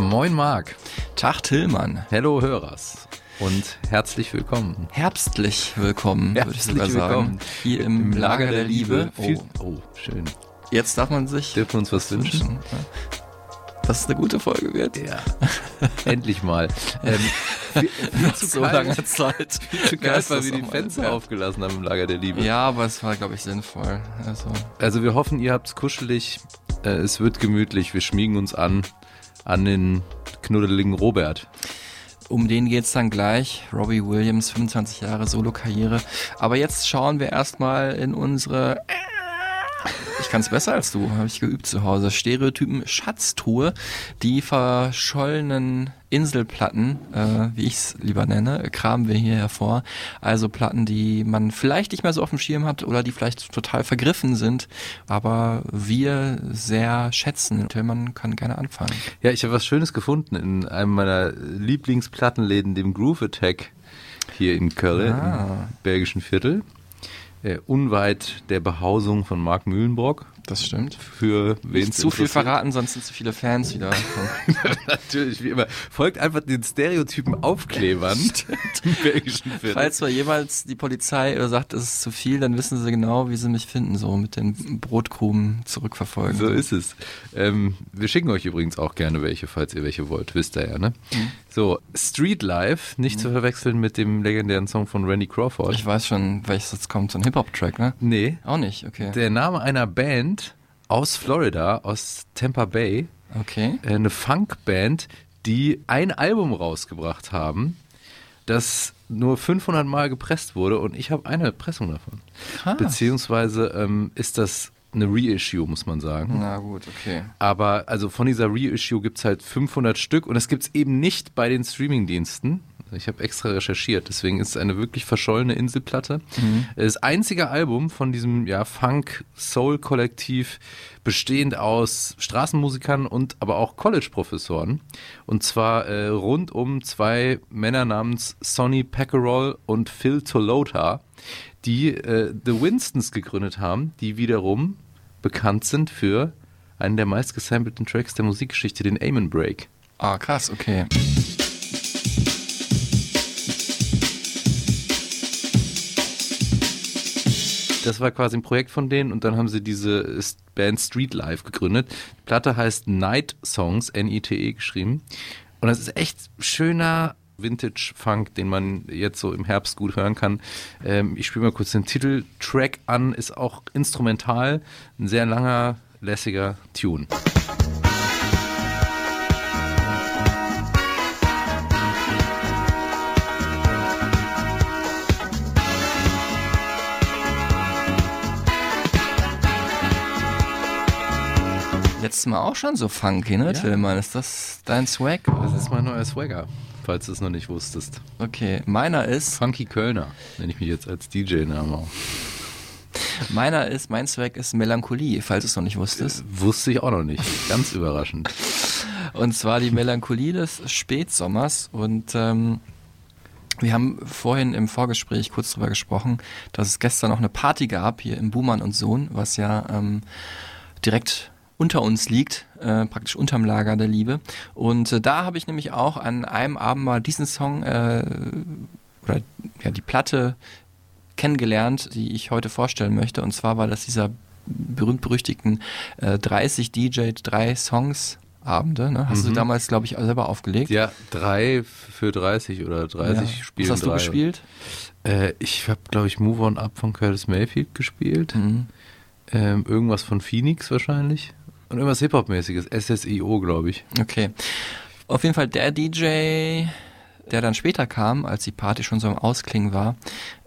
Moin Marc, Tag Tillmann. hello Hörers und herzlich willkommen. Herbstlich willkommen, würde ich Herzlich sogar sagen. willkommen. Hier im, Lager der Liebe. Oh, oh, schön. jetzt darf man sich Dürfen wir uns was wünschen? dass es eine gute Folge wird. Ja. Endlich mal. Ähm, viel, viel zu so kalt, lange Zeit. Viel zu kalt, weil wir die. Fenster Ja. aufgelassen haben im Lager der Liebe. Ja, aber es war, glaube ich, sinnvoll. Also, Also wir hoffen, ihr habt's kuschelig. Äh, es wird gemütlich. Wir schmiegen uns an an den knuddeligen Robert. um den geht's dann gleich. Robbie Williams, 25 Jahre Solo-Karriere. Aber jetzt schauen wir erstmal in unsere ich kann es besser als du, habe ich geübt zu Hause. Stereotypen Schatztruhe, die verschollenen Inselplatten, äh, wie ich es lieber nenne, kramen wir hier hervor. Also Platten, die man vielleicht nicht mehr so auf dem Schirm hat oder die vielleicht total vergriffen sind, aber wir sehr schätzen. Tillmann kann gerne anfangen. Ja, ich habe was Schönes gefunden in einem meiner Lieblingsplattenläden, dem Groove Attack hier in Köln, Ah. im belgischen Viertel. Äh, unweit der Behausung von Marc Mühlenbrock. Das stimmt. Für wen Nicht zu viel verraten, sonst sind zu viele Fans wieder. Natürlich, wie immer. Folgt einfach den Stereotypen Aufklebern im belgischen Viertel. Falls mal jemals die Polizei äh, sagt, es ist zu viel, dann wissen sie genau, wie sie mich finden, so mit den Brotkrumen zurückverfolgen. So ist es. Ähm, wir schicken euch übrigens auch gerne welche, falls ihr welche wollt. Wisst ihr ja, ne? Mhm. So, Street Life, nicht zu verwechseln mit dem legendären Song von Randy Crawford. Ich weiß schon, welches jetzt kommt, so ein Hip-Hop-Track, ne? nee, Auch nicht, okay. der Name einer Band aus Florida, aus Tampa Bay, Okay. äh, eine Funkband, die ein Album rausgebracht haben, das nur 500 Mal gepresst wurde und ich habe eine Pressung davon. Krass. Beziehungsweise ähm, ist das eine Reissue, muss man sagen. Na gut, okay. Aber also von dieser Reissue gibt es halt 500 Stück und das gibt es eben nicht bei den Streamingdiensten. Ich habe extra recherchiert, deswegen ist es eine wirklich verschollene Inselplatte. Das einzige Album von diesem ja, Funk-Soul-Kollektiv, bestehend aus Straßenmusikern und aber auch College-Professoren. Und zwar äh, rund um zwei Männer namens Sonny Packerol und Phil Tolota, die äh, The Winstons gegründet haben, die wiederum bekannt sind für einen der meistgesampelten Tracks der Musikgeschichte, den Amen Break. Ah, krass, okay. Das war quasi ein Projekt von denen und dann haben sie diese Band Street Life gegründet. Die Platte heißt Night Songs, N-I-T-E geschrieben. Und das ist echt schöner Vintage-Funk, den man jetzt so im Herbst gut hören kann. Ähm, ich spiele mal kurz den Titeltrack an, ist auch instrumental, ein sehr langer, lässiger Tune. Letztes Mal auch schon so funky, ne, Tillmann? Ist das dein Swag? Das ist mein neuer Swagger, falls du es noch nicht wusstest. Okay, meiner ist, Funky Kölner, nenne ich mich jetzt als DJ-Name auch. meiner ist, mein Swag ist Melancholie, falls du es noch nicht wusstest. Wusste ich auch noch nicht. Ganz überraschend. Und zwar die Melancholie des Spätsommers. Und ähm, wir haben vorhin im Vorgespräch kurz drüber gesprochen, dass es gestern noch eine Party gab hier im Buhmann und Sohn, was ja ähm, direkt unter uns liegt, äh, praktisch unterm Lager der Liebe. Und äh, da habe ich nämlich auch an einem Abend mal diesen Song äh, oder ja die Platte kennengelernt, die ich heute vorstellen möchte. Und zwar war das dieser berühmt-berüchtigten äh, 30 DJ, drei Songs Abende. Ne? Hast du damals, glaube ich, selber aufgelegt? Ja, drei für 30 oder 30 Ja. spielen Was hast du drei. gespielt? Äh, ich habe, glaube ich, Move On Up von Curtis Mayfield gespielt. Mhm. Ähm, irgendwas von Phoenix wahrscheinlich. Und irgendwas Hip-Hop-mäßiges. SSIO, glaube ich. Okay. Auf jeden Fall der DJ, der dann später kam, als die Party schon so im Ausklingen war,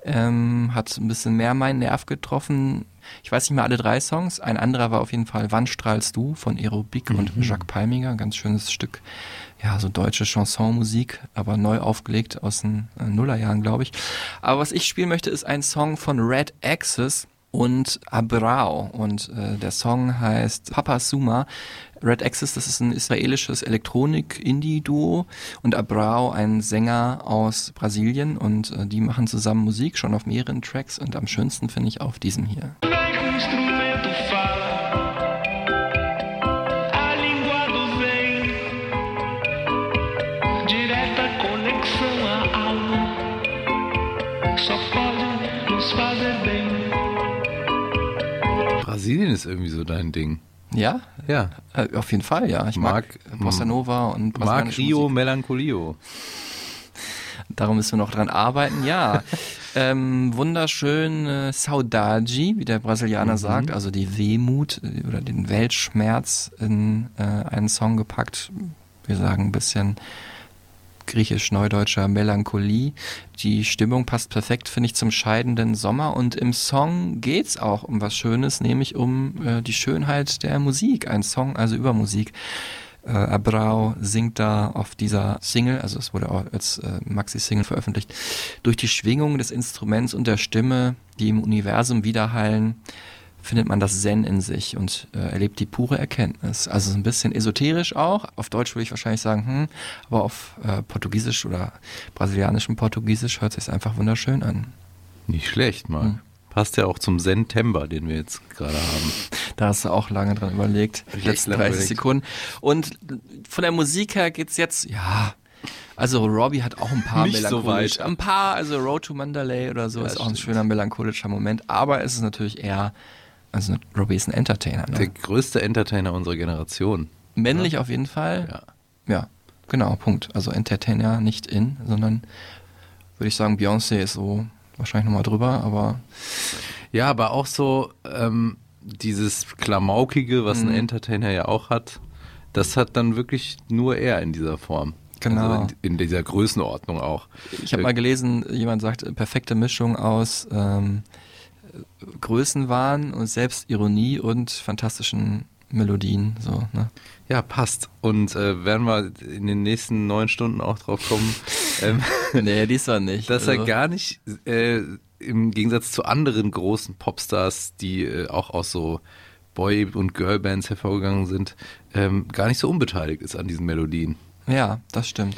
ähm, hat ein bisschen mehr meinen Nerv getroffen. Ich weiß nicht mehr alle drei Songs. Ein anderer war auf jeden Fall Wann strahlst du von Aerobik mhm. und Jacques Palminger. Ganz schönes Stück. Ja, so deutsche Chansonmusik, aber neu aufgelegt aus den äh, Nullerjahren, glaube ich. Aber was ich spielen möchte, ist ein Song von Red Axis und Abrao. Und äh, der Song heißt Papa Suma. Red Axis, das ist ein israelisches Elektronik-Indie-Duo und Abrao ein Sänger aus Brasilien und äh, die machen zusammen Musik schon auf mehreren Tracks und am schönsten finde ich auf diesem hier. Brasilien ist irgendwie so dein Ding. Ja? Ja. Äh, auf jeden Fall, ja. Ich mag, mag Bossa Nova und Mag Rio Musik. Melancolio. Darum müssen wir noch dran arbeiten, ja. ähm, wunderschön äh, Saudade, wie der Brasilianer mhm. sagt, also die Wehmut äh, oder den Weltschmerz in äh, einen Song gepackt. Wir sagen ein bisschen griechisch-neudeutscher Melancholie. Die Stimmung passt perfekt, finde ich, zum scheidenden Sommer. Und im Song geht es auch um was Schönes, nämlich um äh, die Schönheit der Musik. Ein Song also über Musik. Äh, Abrao singt da auf dieser Single, also es wurde auch als äh, Maxi-Single veröffentlicht, durch die Schwingung des Instruments und der Stimme, die im Universum widerhallen, findet man das Zen in sich und äh, erlebt die pure Erkenntnis. Also ein bisschen esoterisch auch. Auf Deutsch würde ich wahrscheinlich sagen, hm, aber auf äh, Portugiesisch oder brasilianischem Portugiesisch hört sich einfach wunderschön an. Nicht schlecht, Marc. Hm. Passt ja auch zum Zen-Temper, den wir jetzt gerade haben. Da hast du auch lange dran überlegt. Die letzten 30 überlegt. Sekunden. Und von der Musik her geht's jetzt, ja, also Robbie hat auch ein paar Nicht melancholisch, so ein paar, also Road to Mandalay oder so ja, ist auch ein schöner melancholischer Moment, aber es ist natürlich eher also Robbie ist ein Entertainer. Ne? Der größte Entertainer unserer Generation. Männlich ja. auf jeden Fall. Ja. Ja, genau, Punkt. Also Entertainer nicht in, sondern würde ich sagen, Beyoncé ist so wahrscheinlich nochmal drüber, aber. Ja, aber auch so ähm, dieses Klamaukige, was mhm. ein Entertainer ja auch hat, das hat dann wirklich nur er in dieser Form. Genau. Also in, in, dieser Größenordnung auch. Ich habe mal gelesen, jemand sagt, perfekte Mischung aus ähm, Größenwahn und Selbstironie und fantastischen Melodien. So, ne? Ja, passt. Und äh, werden wir in den nächsten neun Stunden auch drauf kommen. ähm, nee, diesmal nicht. Dass also. er gar nicht, äh, im Gegensatz zu anderen großen Popstars, die äh, auch aus so Boy- und Girlbands hervorgegangen sind, ähm, gar nicht so unbeteiligt ist an diesen Melodien. Ja, das stimmt.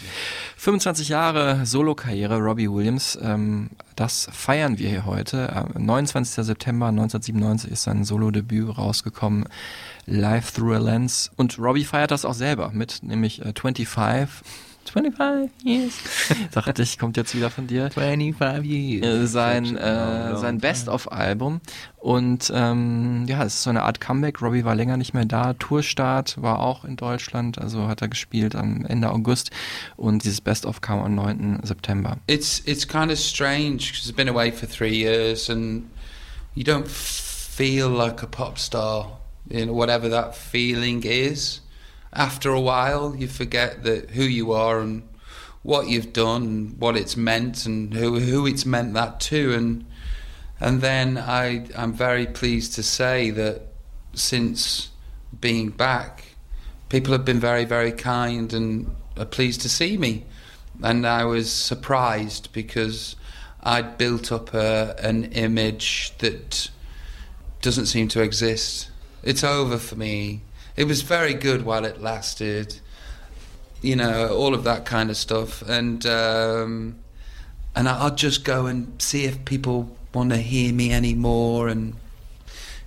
25 Jahre Solo-Karriere Robbie Williams, ähm, das feiern wir hier heute. Äh, 29. September 1997 ist sein Solo-Debüt rausgekommen, Live Through a Lens. Und Robbie feiert das auch selber mit, nämlich äh, 25 25 years. Dachte ich, kommt jetzt wieder von dir. 25 years. Äh, sein, äh, sein Best-of-Album. Und ähm, ja, es ist so eine Art Comeback. Robbie war länger nicht mehr da. Tourstart war auch in Deutschland, also hat er gespielt am Ende August. Und dieses Best-of kam am 9. September. It's, it's kind of strange because I've been away for three years and you don't feel like a pop star in whatever that feeling is. After a while, you forget that who you are and what you've done, and what it's meant, and who who it's meant that to, and and then I I'm very pleased to say that since being back, people have been very very kind and are pleased to see me, and I was surprised because I'd built up a, an image that doesn't seem to exist. It's over for me it was very good while it lasted. You know, all of that kind of stuff, and um, and I'll just go and see if people want to hear me anymore. And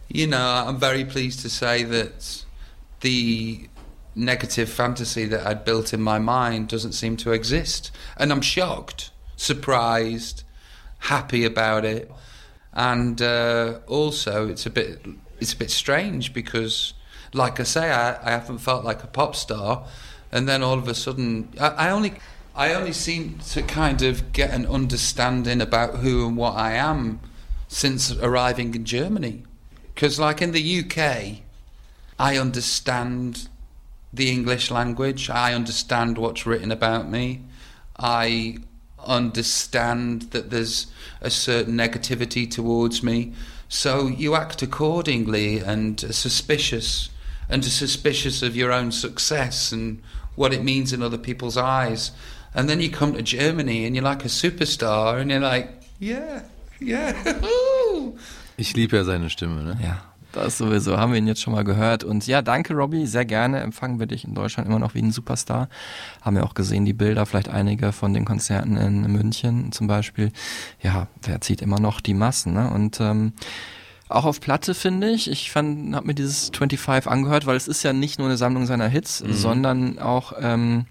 you know, I'm very pleased to say that the negative fantasy that I'd built in my mind doesn't seem to exist, and I'm shocked, surprised, happy about it, and uh, also it's a bit it's a bit strange because like I say, I, I haven't felt like a pop star, and then all of a sudden, I, I only I only seem to kind of get an understanding about who and what I am since arriving in Germany. Because, like in the UK, I understand the English language, I understand what's written about me, I understand that there's a certain negativity towards me. So you act accordingly and suspicious and are suspicious of your own success and what it means in other people's eyes. And then you come to Germany and you're like a superstar and you're like, yeah, yeah. Ich liebe ja seine Stimme, ne? Ja, das sowieso. Haben wir ihn jetzt schon mal gehört. Und ja, danke, Robbie. Sehr gerne empfangen wir dich in Deutschland immer noch wie ein Superstar. Haben wir auch gesehen, die Bilder, vielleicht einige von den Konzerten in München zum Beispiel. Ja, der zieht immer noch die Massen. Ne? Und ähm, auch auf Platte finde ich. Ich fand, habe mir dieses 25 angehört, weil es ist ja nicht nur eine Sammlung seiner Hits, mhm. sondern auch ähm,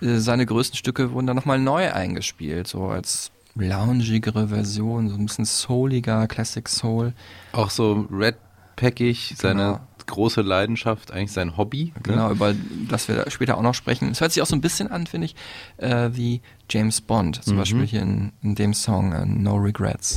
äh, seine größten Stücke wurden dann nochmal neu eingespielt, so als loungigere Version, so ein bisschen souliger, Classic Soul. Auch so Red Packig, seine genau. große Leidenschaft, eigentlich sein Hobby. Ne? Genau, ne? über das wir später auch noch sprechen. Es hört sich auch so ein bisschen an, finde ich, äh, wie James Bond, zum mhm. Beispiel hier in, in dem Song uh, No Regrets.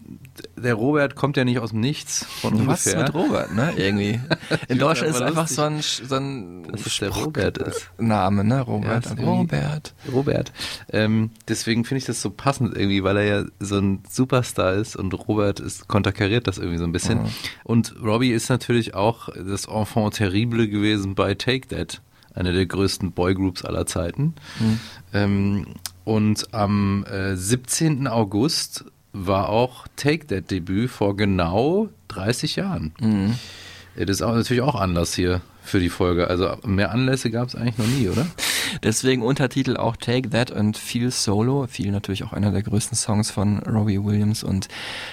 der Robert kommt ja nicht aus dem Nichts von Was ungefähr. Was mit Robert, ne? Irgendwie. In Deutschland ist es einfach so ein, so ein das ist der Robert ist. Name, ne? Robert. Ja, Robert. Robert. Ähm, deswegen finde ich das so passend irgendwie, weil er ja so ein Superstar ist und Robert ist konterkariert das irgendwie so ein bisschen. Mhm. Und Robbie ist natürlich auch das Enfant terrible gewesen bei Take That eine der größten Boygroups aller Zeiten. Mhm. Ähm, und am äh, 17. August war auch Take That Debüt vor genau 30 Jahren. Mhm. Das ist auch natürlich auch Anlass hier für die Folge. Also mehr Anlässe gab es eigentlich noch nie, oder? Deswegen Untertitel auch Take That and Feel Solo. Feel natürlich auch einer der größten Songs von Robbie Williams und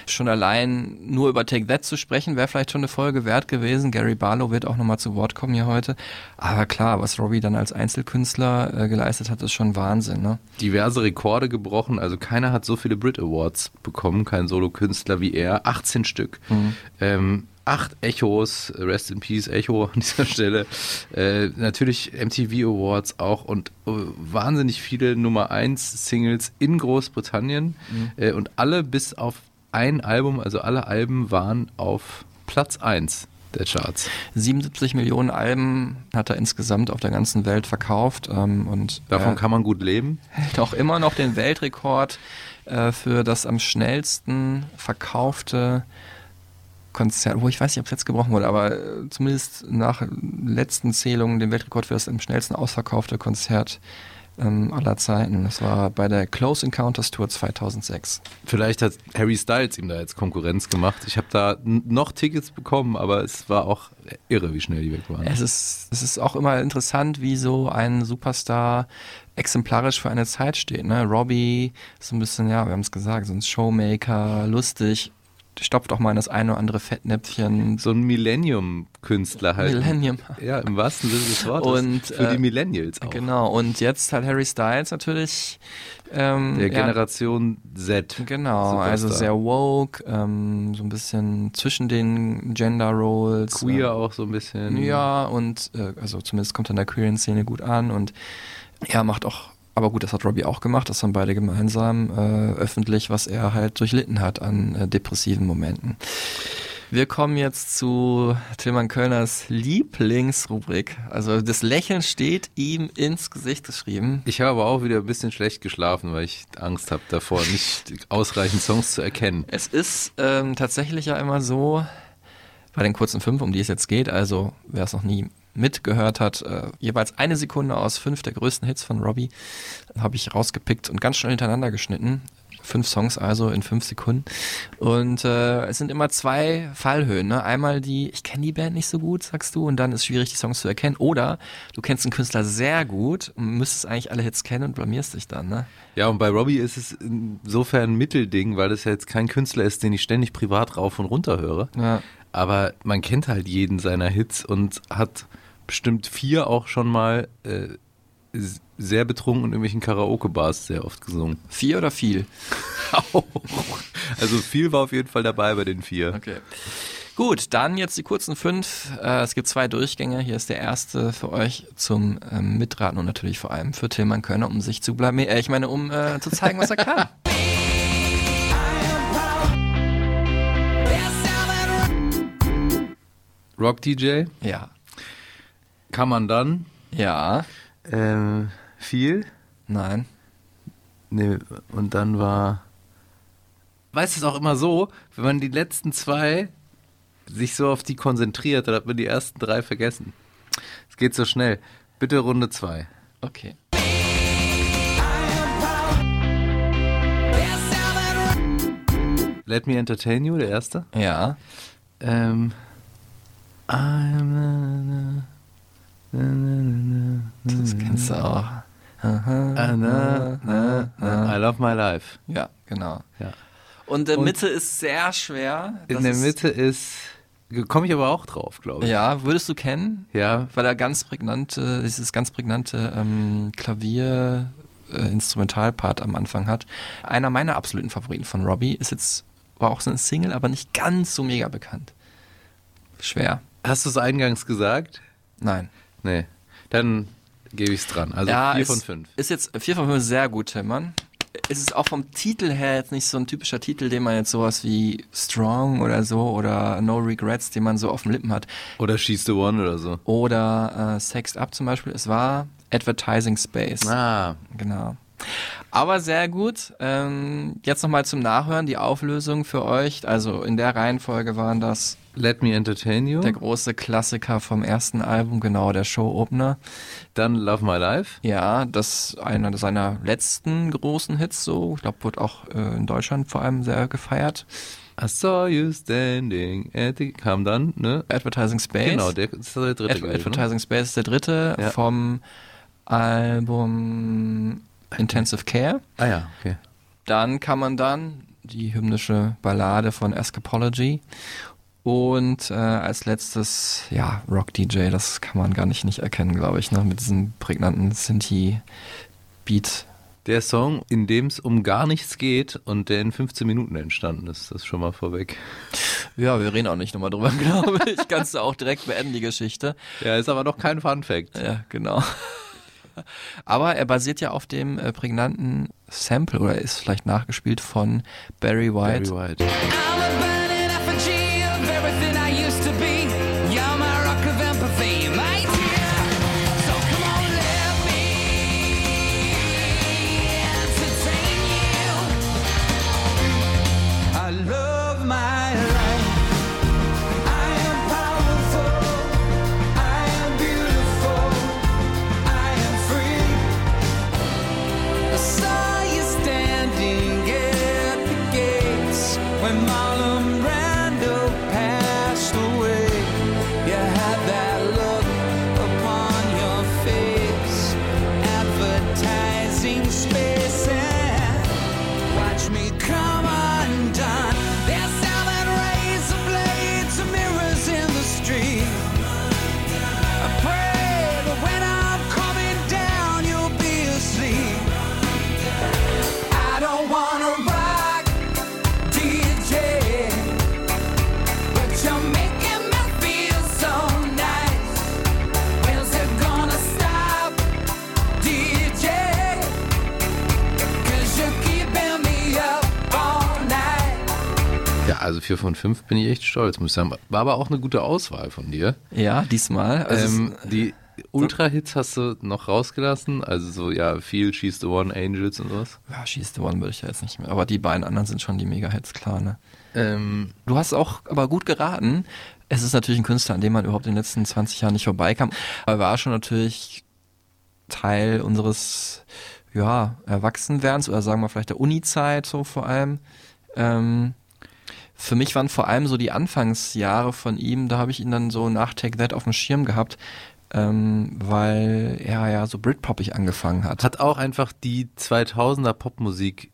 schon allein nur über Take That zu sprechen, wäre vielleicht schon eine Folge wert gewesen. Gary Barlow wird auch nochmal zu Wort kommen hier heute. Aber klar, was Robbie dann als Einzelkünstler äh, geleistet hat, ist schon Wahnsinn. Ne? Diverse Rekorde gebrochen. Also keiner hat so viele Brit Awards bekommen, kein Solokünstler wie er. 18 Stück. Mhm. Ähm, acht Echos, Rest in Peace Echo an dieser Stelle. Äh, natürlich MTV Awards auch und äh, wahnsinnig viele Nummer 1 Singles in Großbritannien mhm. äh, und alle bis auf ein Album, also alle Alben waren auf Platz 1 der Charts. 77 Millionen Alben hat er insgesamt auf der ganzen Welt verkauft ähm, und davon kann man gut leben. Hält auch immer noch den Weltrekord äh, für das am schnellsten verkaufte Konzert, wo ich weiß nicht, ob es jetzt gebrochen wurde, aber äh, zumindest nach letzten Zählungen den Weltrekord für das am schnellsten ausverkaufte Konzert ähm, aller Zeiten. Das war bei der Close Encounters Tour 2006. Vielleicht hat Harry Styles ihm da jetzt Konkurrenz gemacht. Ich habe da noch Tickets bekommen, aber es war auch irre, wie schnell die weg waren. Es ist, es ist auch immer interessant, wie so ein Superstar exemplarisch für eine Zeit steht. Ne? Robbie ist so ein bisschen, ja, wir haben es gesagt, so ein Showmaker, lustig, stopft auch mal in das eine oder andere Fettnäpfchen. So ein Millennium-Künstler halt. Millennium. Ja, im wahrsten Sinne des Wortes. Und, Für äh, die Millennials auch. Genau, und jetzt halt Harry Styles natürlich. Ähm, Der Generation ja, Z. Genau, Superstar. also sehr woke, ähm, so ein bisschen zwischen den Gender Roles. Queer äh, auch so ein bisschen. Ja, und äh, also zumindest kommt er in der queeren Szene gut an und er macht auch aber gut, das hat Robbie auch gemacht, das haben beide gemeinsam äh, öffentlich, was er halt durchlitten hat an äh, depressiven Momenten. Wir kommen jetzt zu Tilman Kölners Lieblingsrubrik. Also das Lächeln steht ihm ins Gesicht geschrieben. Ich habe aber auch wieder ein bisschen schlecht geschlafen, weil ich Angst habe davor, nicht ausreichend Songs zu erkennen. Es ist ähm, tatsächlich ja immer so, bei den kurzen fünf, um die es jetzt geht, also wer es noch nie mitgehört hat, äh, jeweils eine Sekunde aus fünf der größten Hits von Robbie habe ich rausgepickt und ganz schnell hintereinander geschnitten. Fünf Songs also in fünf Sekunden. Und äh, es sind immer zwei Fallhöhen. Ne? Einmal die, ich kenne die Band nicht so gut, sagst du, und dann ist es schwierig, die Songs zu erkennen. Oder du kennst einen Künstler sehr gut und müsstest eigentlich alle Hits kennen und blamierst dich dann. Ne? Ja, und bei Robbie ist es insofern ein Mittelding, weil das ja jetzt kein Künstler ist, den ich ständig privat rauf und runter höre. Ja. Aber man kennt halt jeden seiner Hits und hat bestimmt vier auch schon mal äh, sehr betrunken in irgendwelchen Karaoke-Bars sehr oft gesungen. Vier oder viel? Also viel war auf jeden Fall dabei bei den vier. Okay. Gut, dann jetzt die kurzen fünf. Äh, es gibt zwei Durchgänge. Hier ist der erste für euch zum ähm, Mitraten und natürlich vor allem für Tillmann Könner, um sich zu bleiben. Äh, ich meine, um äh, zu zeigen, was er kann. Rock DJ Ja. Kann man dann Ja. ähm, viel. Nein. Nee, und dann war. Weißt du, es ist auch immer so, wenn man die letzten zwei sich so auf die konzentriert, dann hat man die ersten drei vergessen. Es geht so schnell. Bitte Runde zwei. Okay. Let Me Entertain You, der erste. Ja. Ähm. I'm Das kennst du auch. na, na, na, na, I love my life. Ja, genau. Ja. Und der Mitte ist sehr schwer. In Das der ist, Mitte ist. Komme ich aber auch drauf, glaube ich. Ja, würdest du kennen? Ja. Weil er ganz prägnante, dieses ganz prägnante ähm, Klavier äh, Instrumentalpart am Anfang hat. Einer meiner absoluten Favoriten von Robbie ist jetzt war auch so ein Single, aber nicht ganz so mega bekannt. Schwer. Hast du es eingangs gesagt? Nein. Nee. Dann gebe ich es dran. Also ja, vier ist, von fünf. Ist jetzt vier von fünf sehr gut. Es ist auch vom Titel her jetzt nicht so ein typischer Titel, den man jetzt sowas wie Strong oder so oder No Regrets, den man so auf den Lippen hat. Oder She's the One oder so. Oder äh, Sexed Up zum Beispiel. Es war Advertising Space. Ah, Genau. Aber sehr gut. Ähm, jetzt nochmal zum Nachhören die Auflösung für euch. Also in der Reihenfolge waren das Let Me Entertain You. der große Klassiker vom ersten Album, genau, der Show-Opener. Dann Love My Life. Ja, das einer seiner letzten großen Hits, so. Ich glaube, wurde auch äh, in Deutschland vor allem sehr gefeiert. I saw you standing at the... Kam dann, ne? Advertising Space. Genau, der ist der dritte Ad gewesen, ne? Advertising Space ist der dritte Ja. vom Album Intensive Care. Ah ja, okay. Dann kann man dann die hymnische Ballade von Escapology und äh, als letztes, ja, Rock DJ, das kann man gar nicht nicht erkennen, glaube ich, ne? mit diesem prägnanten Synthi-Beat. Der Song, in dem es um gar nichts geht und der in 15 Minuten entstanden ist, das schon mal vorweg. Ja, wir reden auch nicht nochmal drüber, glaube ich. Kannst du auch direkt beenden, die Geschichte. Ja, ist aber noch kein Fun Fact. Ja, genau. Aber er basiert ja auf dem äh, prägnanten Sample oder ist vielleicht nachgespielt von Barry White. Barry White. Also vier von fünf bin ich echt stolz, muss ich sagen. War aber auch eine gute Auswahl von dir. Ja, diesmal. Also ähm, die Ultra-Hits hast du noch rausgelassen, also so, ja, viel She's the One, Angels und sowas. ja, She's the One würde ich ja jetzt nicht mehr. Aber die beiden anderen sind schon die Mega-Hits, klar, ne? Ähm, Du hast auch aber gut geraten. Es ist natürlich ein Künstler, an dem man überhaupt in den letzten 20 Jahren nicht vorbeikam. Aber er war schon natürlich Teil unseres ja, Erwachsenwerdens oder sagen wir vielleicht der Uni-Zeit so vor allem. Ähm, für mich waren vor allem so die Anfangsjahre von ihm, da habe ich ihn dann so nach Take That auf dem Schirm gehabt, ähm, weil er ja so Britpoppig angefangen hat. Hat auch einfach die 2000er Popmusik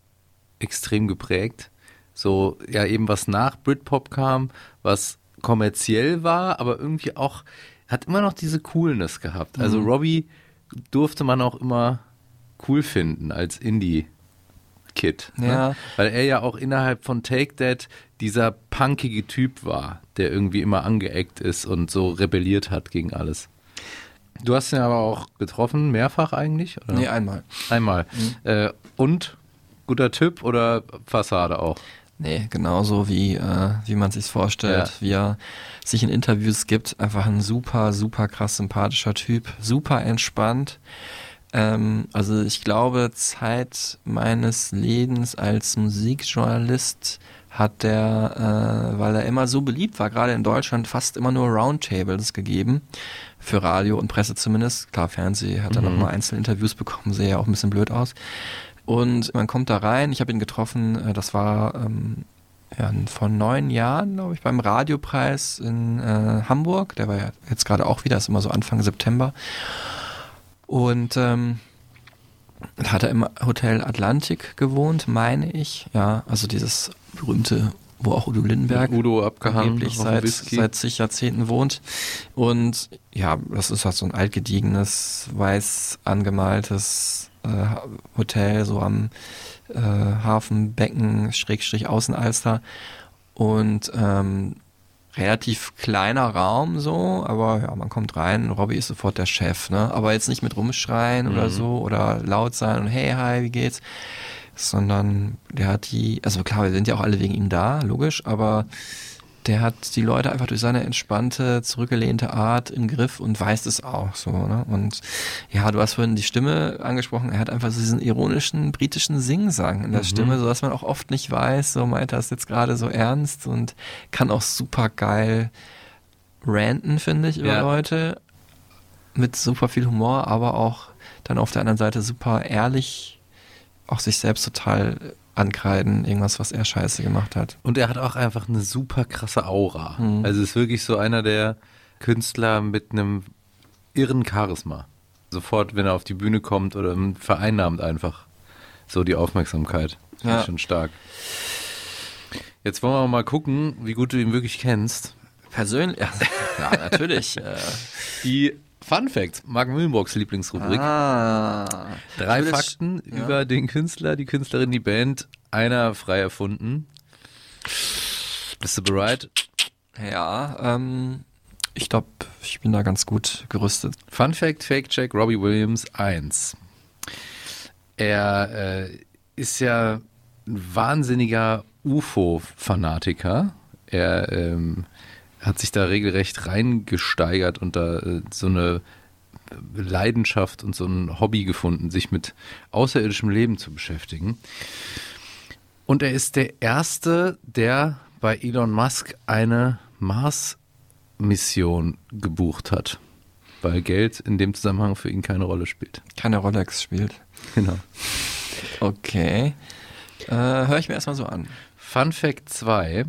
extrem geprägt. So, ja, eben was nach Britpop kam, was kommerziell war, aber irgendwie auch, hat immer noch diese Coolness gehabt. Also Mhm. Robbie durfte man auch immer cool finden als Indie-Kid. Ja. Ne? Weil er ja auch innerhalb von Take That dieser punkige Typ war, der irgendwie immer angeeckt ist und so rebelliert hat gegen alles. Du hast ihn aber auch getroffen, mehrfach eigentlich? Oder? Nee, einmal. Einmal. Äh, und guter Typ oder Fassade auch? Nee, genauso wie, äh, wie man sich vorstellt, Ja. wie er sich in Interviews gibt. Einfach ein super, super krass sympathischer Typ, super entspannt. Ähm, also ich glaube, Zeit meines Lebens als Musikjournalist hat der, äh, weil er immer so beliebt war, gerade in Deutschland, fast immer nur Roundtables gegeben. Für Radio und Presse zumindest. Klar, Fernseh hat er Mhm. noch mal Einzelinterviews bekommen, sehe ja auch ein bisschen blöd aus. Und man kommt da rein, ich habe ihn getroffen, äh, das war ähm, ja, vor neun Jahren, glaube ich, beim Radiopreis in äh, Hamburg. Der war ja jetzt gerade auch wieder, ist immer so Anfang September. Und ähm, da hat er im Hotel Atlantik gewohnt, meine ich. Ja, also dieses berühmte, wo auch Udo Lindenberg Udo abgehangen seit, seit zig Jahrzehnten wohnt. Und ja, das ist halt so ein altgediegenes, weiß angemaltes äh, Hotel, so am äh, Hafenbecken, Schrägstrich Außenalster. Und ähm, relativ kleiner Raum so, aber ja, man kommt rein, Robby ist sofort der Chef, ne? Aber jetzt nicht mit rumschreien oder Mhm. so oder laut sein und hey, hi, wie geht's? Sondern der hat die, also klar, wir sind ja auch alle wegen ihm da, logisch, aber der hat die Leute einfach durch seine entspannte, zurückgelehnte Art im Griff und weiß es auch so. Ne? Und ja, du hast vorhin die Stimme angesprochen. Er hat einfach so diesen ironischen britischen Singsang in der Mhm. Stimme, so dass man auch oft nicht weiß, so meint er es jetzt gerade so ernst und kann auch super geil ranten, finde ich, über Ja. Leute. Mit super viel Humor, aber auch dann auf der anderen Seite super ehrlich, auch sich selbst total ankreiden, irgendwas, was er scheiße gemacht hat. Und er hat auch einfach eine super krasse Aura. Mhm. Also ist wirklich so einer der Künstler mit einem irren Charisma. Sofort, wenn er auf die Bühne kommt oder vereinnahmt einfach so die Aufmerksamkeit. Ja. schon stark. Jetzt wollen wir mal gucken, wie gut du ihn wirklich kennst. Persönlich, ja, natürlich. äh, Die Fun Facts, Mark Mühlenbrocks Lieblingsrubrik. ah, Drei Fakten ja. über den Künstler, die Künstlerin, die Band. Einer frei erfunden. Bist du bereit? Ja, ähm, ich glaube, ich bin da ganz gut gerüstet. Fun Fact, Fake Check, Robbie Williams 1. Er äh, ist ja ein wahnsinniger UFO-Fanatiker. Er ähm, hat sich da regelrecht reingesteigert und da äh, so eine Leidenschaft und so ein Hobby gefunden, sich mit außerirdischem Leben zu beschäftigen. Und er ist der Erste, der bei Elon Musk eine Mars-Mission gebucht hat, weil Geld in dem Zusammenhang für ihn keine Rolle spielt. Keine Rolex spielt. Genau. Okay. Äh, Höre ich mir erstmal so an. Fun Fact 2,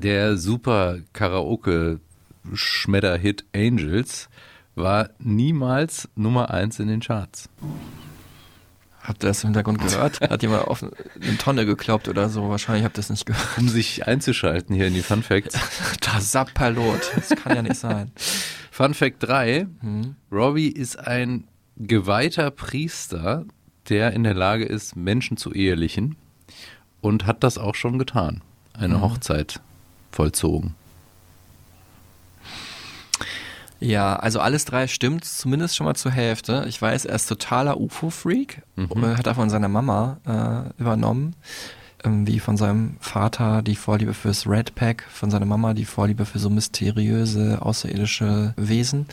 der super Karaoke-Schmedder-Hit Angels war niemals Nummer 1 in den Charts. Habt ihr das im Hintergrund gehört? Hat jemand auf eine Tonne gekloppt oder so? Wahrscheinlich habt ihr es nicht gehört. Um sich einzuschalten hier in die Fun Facts. Da Sappalot. Das kann ja nicht sein. Fun Fact 3, Hm. Robbie ist ein geweihter Priester, der in der Lage ist, Menschen zu ehelichen und hat das auch schon getan. Eine Mhm. Hochzeit vollzogen. Ja, also alles drei stimmt zumindest schon mal zur Hälfte. Ich weiß, er ist totaler UFO-Freak. Mhm. Hat er von seiner Mama äh, übernommen. Ähm, wie von seinem Vater die Vorliebe fürs Red Pack, von seiner Mama die Vorliebe für so mysteriöse, außerirdische Wesen.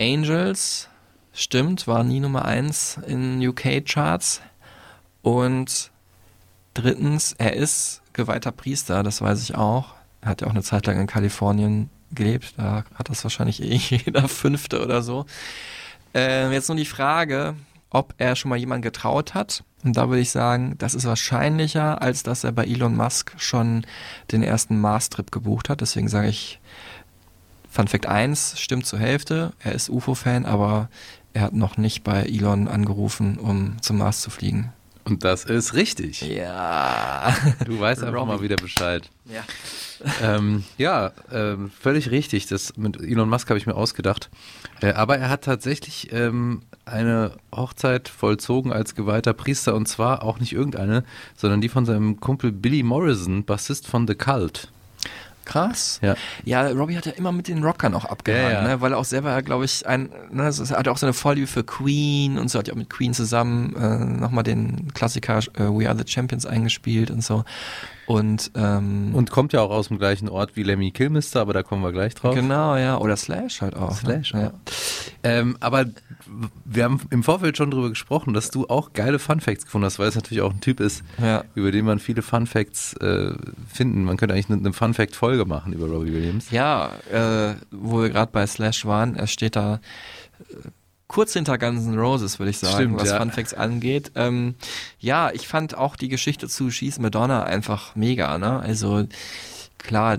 Angels, stimmt, war nie Nummer eins in UK-Charts. Und drittens, er ist geweihter Priester, das weiß ich auch. Er hat ja auch eine Zeit lang in Kalifornien gelebt, da hat das wahrscheinlich eh jeder Fünfte oder so. Ähm, jetzt nur die Frage, ob er schon mal jemand getraut hat. Und da würde ich sagen, das ist wahrscheinlicher, als dass er bei Elon Musk schon den ersten Mars-Trip gebucht hat. Deswegen sage ich, Fun Fact 1 stimmt zur Hälfte. Er ist UFO-Fan, aber er hat noch nicht bei Elon angerufen, um zum Mars zu fliegen. Und das ist richtig. Ja. Du weißt einfach Robbie. mal wieder Bescheid. Ja. ähm, ja, ähm, völlig richtig. Das mit Elon Musk habe ich mir ausgedacht. Äh, aber er hat tatsächlich ähm, eine Hochzeit vollzogen als geweihter Priester und zwar auch nicht irgendeine, sondern die von seinem Kumpel Billy Morrison, Bassist von The Cult. Krass. Ja. Ja, Robbie hat ja immer mit den Rockern auch abgehangen, Ja, ja. Ne, weil er auch selber, glaube ich, ein, ne, es hat auch so eine Vorliebe für Queen und so hat ja auch mit Queen zusammen äh, nochmal den Klassiker äh, We Are the Champions eingespielt und so. Und, ähm, Und kommt ja auch aus dem gleichen Ort wie Lemmy Kilmister, aber da kommen wir gleich drauf. genau, ja, oder Slash halt auch. Slash ne? auch. Ähm, aber wir haben im Vorfeld schon drüber gesprochen, dass du auch geile Fun Facts gefunden hast, weil es natürlich auch ein Typ ist, Ja. über den man viele Fun Facts äh, finden. Man könnte eigentlich eine, eine Fun Fact Folge machen über Robbie Williams. Ja, äh, wo wir gerade bei Slash waren, er steht da äh, kurz hinter Guns N' Roses, würde ich sagen, Stimmt, was ja. Fun Facts angeht. Ähm, ja, ich fand auch die Geschichte zu She's Madonna einfach mega, ne? Also klar,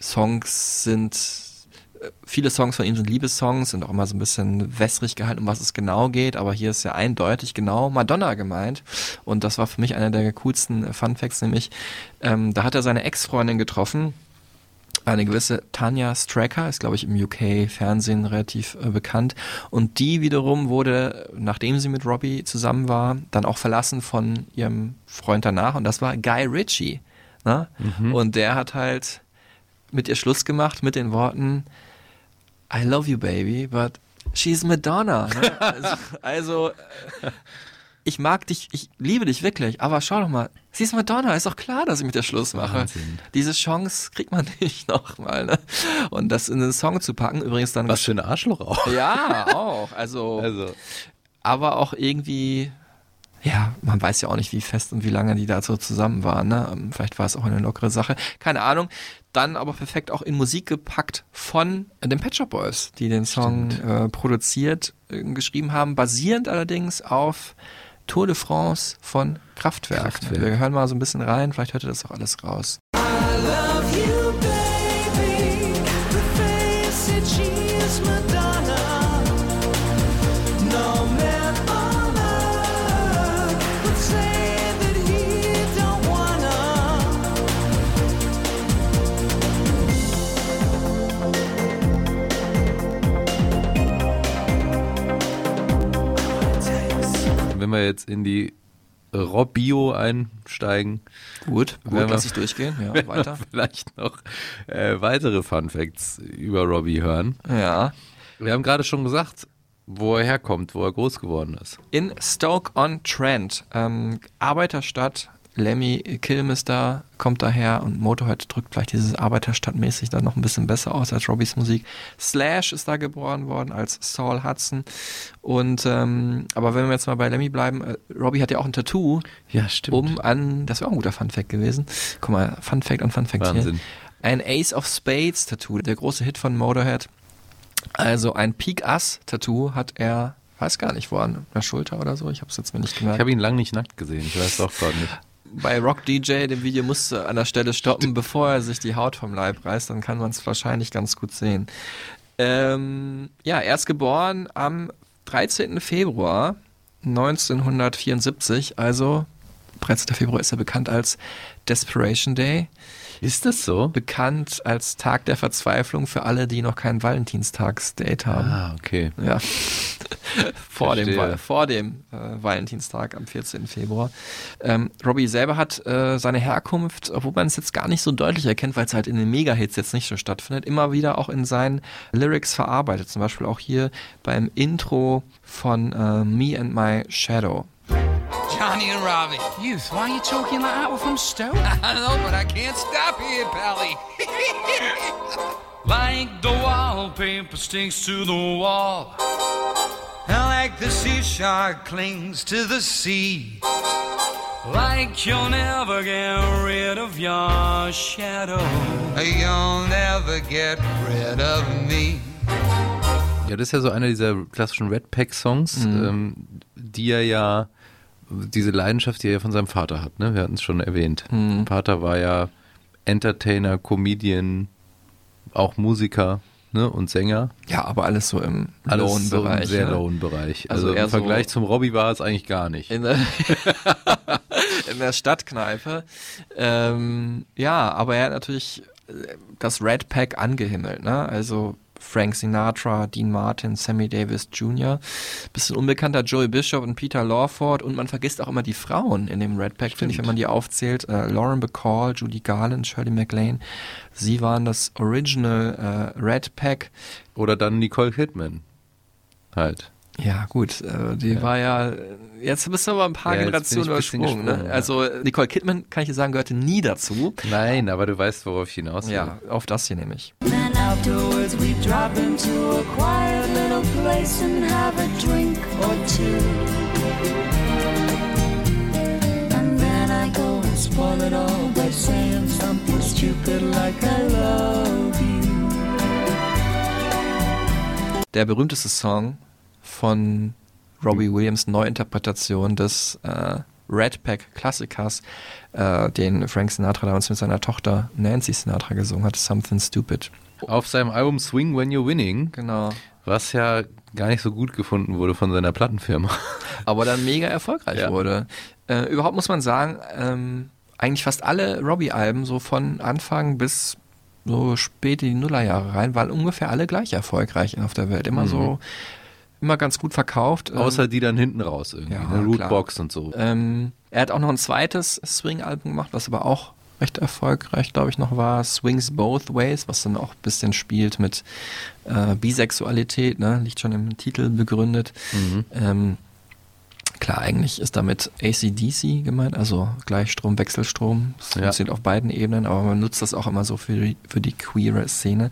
Songs sind äh, viele Songs von ihm sind Liebessongs sind auch immer so ein bisschen wässrig gehalten, um was es genau geht, aber hier ist ja eindeutig genau Madonna gemeint und das war für mich einer der coolsten Fun Facts, nämlich ähm, da hat er seine Ex-Freundin getroffen, eine gewisse Tanja Stracker, ist glaube ich im UK-Fernsehen relativ äh, bekannt. Und die wiederum wurde, nachdem sie mit Robbie zusammen war, dann auch verlassen von ihrem Freund danach. Und das war Guy Ritchie. Ne? Und der hat halt mit ihr Schluss gemacht mit den Worten I love you, baby, but she's Madonna. Ne? Also, also ich mag dich, ich liebe dich wirklich, aber schau doch mal, sie ist Madonna, ist doch klar, dass ich mit der Schluss mache. Wahnsinn. Diese Chance kriegt man nicht nochmal, ne? Und das in einen Song zu packen, übrigens dann. Was für ein Arschloch auch. Ja, auch. Also, Also, aber auch irgendwie, ja, man weiß ja auch nicht, wie fest und wie lange die da so zusammen waren, ne? Ähm, Vielleicht war es auch eine lockere Sache. Keine Ahnung. Dann aber perfekt auch in Musik gepackt von den Pet Shop Boys, die den Song äh, produziert, äh, geschrieben haben, basierend allerdings auf Tour de France von Kraftwerk. Kraftwerk. Wir hören mal so ein bisschen rein, vielleicht hört ihr das auch alles raus. love wir jetzt in die Robbio einsteigen, Gut, Wenn gut, wir- lass ich durchgehen. Ja, wir weiter. vielleicht noch äh, weitere Fun Facts über Robbie hören. Ja. Wir haben gerade schon gesagt, wo er herkommt, wo er groß geworden ist. In Stoke-on-Trent, ähm, Arbeiterstadt, Lemmy Kilmister kommt daher und Motorhead drückt vielleicht dieses Arbeiterstadtmäßig dann noch ein bisschen besser aus als Robbys Musik. Slash ist da geboren worden als Saul Hudson. Und ähm, aber wenn wir jetzt mal bei Lemmy bleiben, äh, Robbie hat ja auch ein Tattoo, Ja, stimmt. um an, das wäre auch ein guter Fun Fact gewesen. Guck mal, Fun Fact und Fun Fact Wahnsinn. hier. Ein Ace of Spades Tattoo, der große Hit von Motorhead. Also ein Peak Ass Tattoo hat er, weiß gar nicht wo, an der Schulter oder so. Ich habe es jetzt mir nicht Ich gemerkt. habe ihn lange nicht nackt gesehen, ich weiß auch gerade nicht. Bei Rock DJ, dem Video musste an der Stelle stoppen, bevor er sich die Haut vom Leib reißt, dann kann man es wahrscheinlich ganz gut sehen. Ähm, ja, er ist geboren am 13. Februar 1974, also 13. Februar ist er bekannt als Desperation Day, Ist das so? bekannt als Tag der Verzweiflung für alle, die noch kein Valentinstagsdate haben. Ah, okay. Ja. vor, dem, Verstehe. Vor dem äh, Valentinstag am 14. Februar. Ähm, Robbie selber hat äh, seine Herkunft, obwohl man es jetzt gar nicht so deutlich erkennt, weil es halt in den Mega-Hits jetzt nicht so stattfindet, immer wieder auch in seinen Lyrics verarbeitet. Zum Beispiel auch hier beim Intro von äh, Me and My Shadow. Johnny and Robbie. Youth, why are you talking like that? We're from Stoke. I know, but I can't stop here, Pally. like the wallpaper sticks to the wall. And Like the sea shark clings to the sea. Like you'll never get rid of your shadow. You'll never get rid of me. Ja, das ist ja so einer dieser klassischen Red Pack Songs, ähm, die er ja, diese Leidenschaft, die er ja von seinem Vater hat, ne? Wir hatten es schon erwähnt. Vater war ja Entertainer, Comedian, auch Musiker ne? und Sänger. Ja, aber alles so im Alles so im Lohnbereich. sehr ne? Lohnbereich. Also Also, im so- Vergleich zum Robbie war es eigentlich gar nicht. In der, in der Stadtkneipe. Ähm, ja, aber er hat natürlich das Red Pack angehimmelt, ne? Also Frank Sinatra, Dean Martin, Sammy Davis Jr., bisschen unbekannter Joey Bishop und Peter Lawford und man vergisst auch immer die Frauen in dem Red Pack, finde ich, wenn man die aufzählt. Äh, Lauren Bacall, Judy Garland, Shirley MacLaine, sie waren das Original äh, Red Pack. Oder dann Nicole Kidman. Halt. Ja, gut, äh, die war ja, jetzt bist du aber ein paar Ja, Generationen übersprungen. Ne? ja. Also Nicole Kidman, kann ich dir sagen, gehörte nie dazu. Nein, aber du weißt, worauf ich hinaus will. Ja, auf das hier nämlich. Then afterwards we drop into a quiet little place and have a drink or two. And then I go and spoil it all by saying something stupid like I love you. Der berühmteste Song von Robbie Williams Neuinterpretation des äh, Red Pack Klassikers, äh, den Frank Sinatra damals mit seiner Tochter Nancy Sinatra gesungen hat, Something Stupid. Auf seinem Album Swing When You're Winning, Genau. was ja gar nicht so gut gefunden wurde von seiner Plattenfirma. aber dann mega erfolgreich Ja. wurde. Äh, überhaupt muss man sagen, ähm, eigentlich fast alle Robbie-Alben so von Anfang bis so spät in die Nullerjahre rein, waren ungefähr alle gleich erfolgreich auf der Welt. Immer so, immer ganz gut verkauft. Ähm, Außer die dann hinten raus irgendwie, Ja, ne? Rootbox und so. ähm, er hat auch noch ein zweites Swing-Album gemacht, was aber auch recht erfolgreich, glaube ich, noch war. Swings Both Ways, was dann auch ein bisschen spielt mit äh, Bisexualität, ne? liegt schon im Titel begründet. Ähm, klar, eigentlich ist damit ACDC gemeint, also Gleichstrom, Wechselstrom. Das Ja. funktioniert auf beiden Ebenen, aber man nutzt das auch immer so für die, für die queere Szene.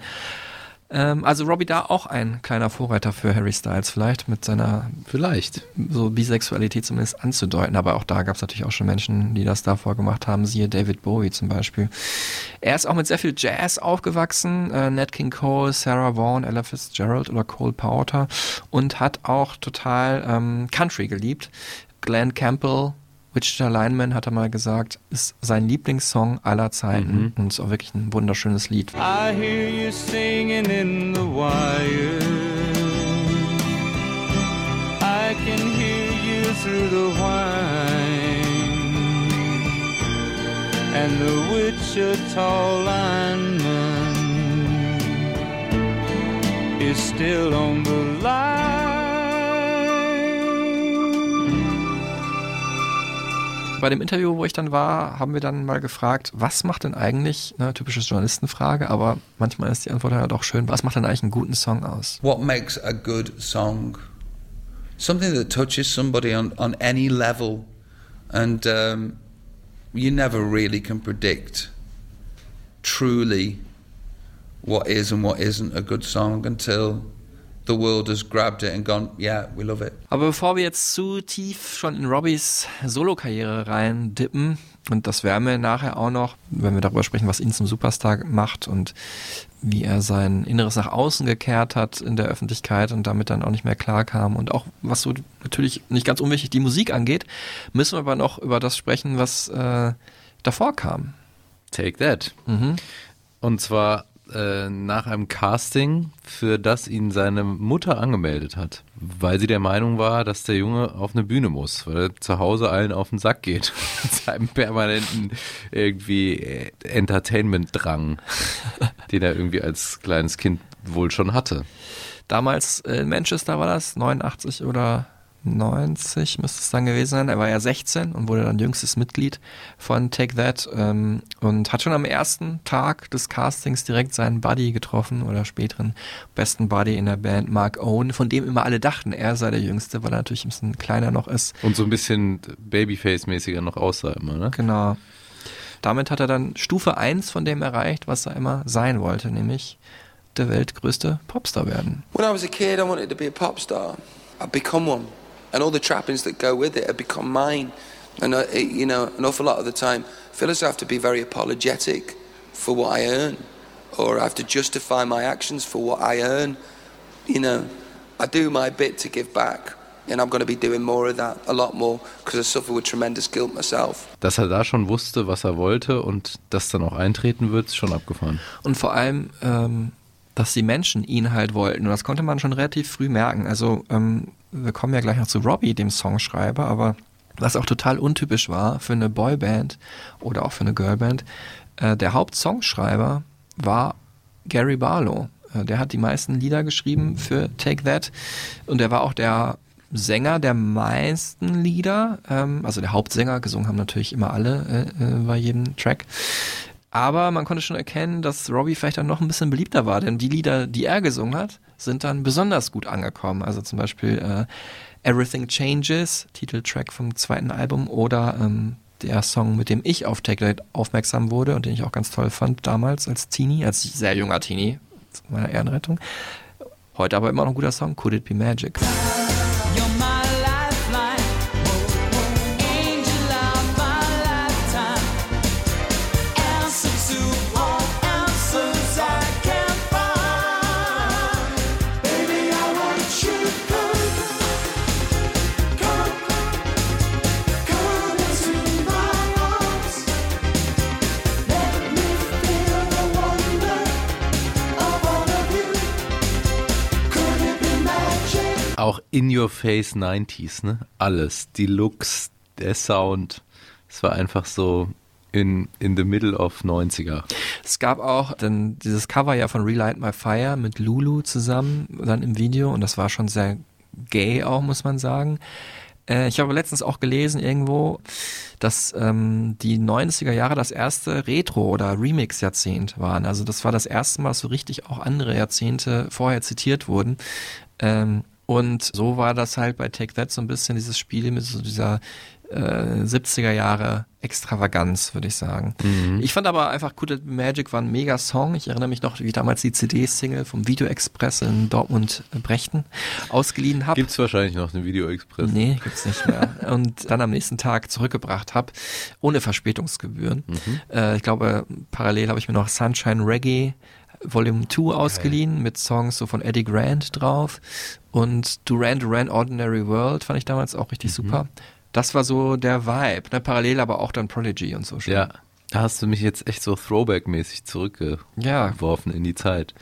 Ähm, also Robbie da auch ein kleiner Vorreiter für Harry Styles vielleicht mit seiner Vielleicht. so Bisexualität zumindest anzudeuten. Aber auch da gab es natürlich auch schon Menschen, die das davor gemacht haben, siehe David Bowie zum Beispiel. Er ist auch mit sehr viel Jazz aufgewachsen, äh, Nat King Cole, Sarah Vaughan, Ella Fitzgerald oder Cole Porter und hat auch total ähm, Country geliebt. Glenn Campbell, Wichita Lineman, hat er mal gesagt, ist sein Lieblingssong aller Zeiten und ist auch wirklich ein wunderschönes Lied. I hear you singing in the wire. I can hear you through the whine. And the Wichita lineman is still on the line. Bei dem Interview, wo ich dann war, haben wir dann mal gefragt, was macht denn eigentlich, ne, typische Journalistenfrage, aber manchmal ist die Antwort halt auch schön, was macht denn eigentlich einen guten Song aus? What makes a good song? Something that touches somebody on, on any level. And um, you never really can predict truly what is and what isn't a good song until the world has grabbed it and gone, yeah, we love it. Aber bevor wir jetzt zu tief schon in Robbys Solokarriere rein dippen, und das werden wir nachher auch noch, wenn wir darüber sprechen, was ihn zum Superstar macht und wie er sein Inneres nach außen gekehrt hat in der Öffentlichkeit und damit dann auch nicht mehr klarkam und auch was so natürlich nicht ganz unwichtig die Musik angeht, müssen wir aber noch über das sprechen, was äh, davor kam. Take that. Mhm. Und zwar äh, nach einem Casting, für das ihn seine Mutter angemeldet hat, weil sie der Meinung war, dass der Junge auf eine Bühne muss, weil er zu Hause allen auf den Sack geht mit seinem permanenten irgendwie äh, Entertainment-Drang, den er irgendwie als kleines Kind wohl schon hatte. Damals in Manchester war das, 89 oder 90 müsste es dann gewesen sein. Er war ja 16 und wurde dann jüngstes Mitglied von Take That ähm, und hat schon am ersten Tag des Castings direkt seinen Buddy getroffen oder späteren besten Buddy in der Band, Mark Owen, von dem immer alle dachten, er sei der Jüngste, weil er natürlich ein bisschen kleiner noch ist. Und so ein bisschen Babyface-mäßiger noch aussah immer, ne? Genau. Damit hat er dann Stufe 1 von dem erreicht, was er immer sein wollte, nämlich der weltgrößte Popstar werden. When I was a kid, I wanted to be a pop star. I'd become one, and all the trappings that go with it had become mine. And I, it- you know, an awful lot of the time, I feel as I have to be very apologetic for what I earn, or I have to justify my actions for what I earn. You know, I do my bit to give back, And I'm going to be doing more of that, a lot more, because I suffer with tremendous guilt myself. Dass er da schon wusste, was er wollte und das dann auch eintreten wird, ist schon abgefahren. Und vor allem, ähm, dass die Menschen ihn halt wollten. Und das konnte man schon relativ früh merken. Also ähm, wir kommen ja gleich noch zu Robbie, dem Songschreiber, aber was auch total untypisch war für eine Boyband oder auch für eine Girlband, äh, der Hauptsongschreiber war Gary Barlow. Äh, der hat die meisten Lieder geschrieben für Take That und der war auch der Sänger der meisten Lieder, ähm, also der Hauptsänger, gesungen haben natürlich immer alle äh, äh, bei jedem Track. Aber man konnte schon erkennen, dass Robbie vielleicht dann noch ein bisschen beliebter war, denn die Lieder, die er gesungen hat, sind dann besonders gut angekommen. Also zum Beispiel äh, Everything Changes, Titeltrack vom zweiten Album, oder ähm, der Song, mit dem ich auf Take That aufmerksam wurde und den ich auch ganz toll fand damals als Teenie, als sehr junger Teenie, zu meiner Ehrenrettung. Heute aber immer noch ein guter Song, Could It Be Magic? In your face 90s, ne? Alles. Die Looks, der Sound. Es war einfach so in, in the middle of 90er. Es gab auch dann dieses Cover ja von Relight My Fire mit Lulu zusammen, dann im Video und das war schon sehr gay auch, muss man sagen. Äh, ich habe letztens auch gelesen irgendwo, dass ähm, die 90er Jahre das erste Retro- oder Remix-Jahrzehnt waren. Also das war das erste Mal, dass so richtig auch andere Jahrzehnte vorher zitiert wurden. Ähm, und so war das halt bei Take That so ein bisschen dieses Spiel mit so dieser äh, 70er Jahre Extravaganz, würde ich sagen. Ich fand aber einfach Be Magic war ein mega Song. Ich erinnere mich noch, wie ich damals die CD-Single vom Video Express in Dortmund äh, Brechten ausgeliehen habe. Gibt's wahrscheinlich noch eine Video Express? Nee, gibt's nicht mehr. Und dann am nächsten Tag zurückgebracht habe, ohne Verspätungsgebühren. Äh, ich glaube, parallel habe ich mir noch Sunshine Reggae Volume 2 ausgeliehen mit Songs so von Eddie Grant drauf und Duran Duran Ordinary World fand ich damals auch richtig super. Das war so der Vibe, ne? parallel aber auch dann Prodigy und so schon. Ja. Da hast du mich jetzt echt so Throwback-mäßig zurückgeworfen Ja. in die Zeit.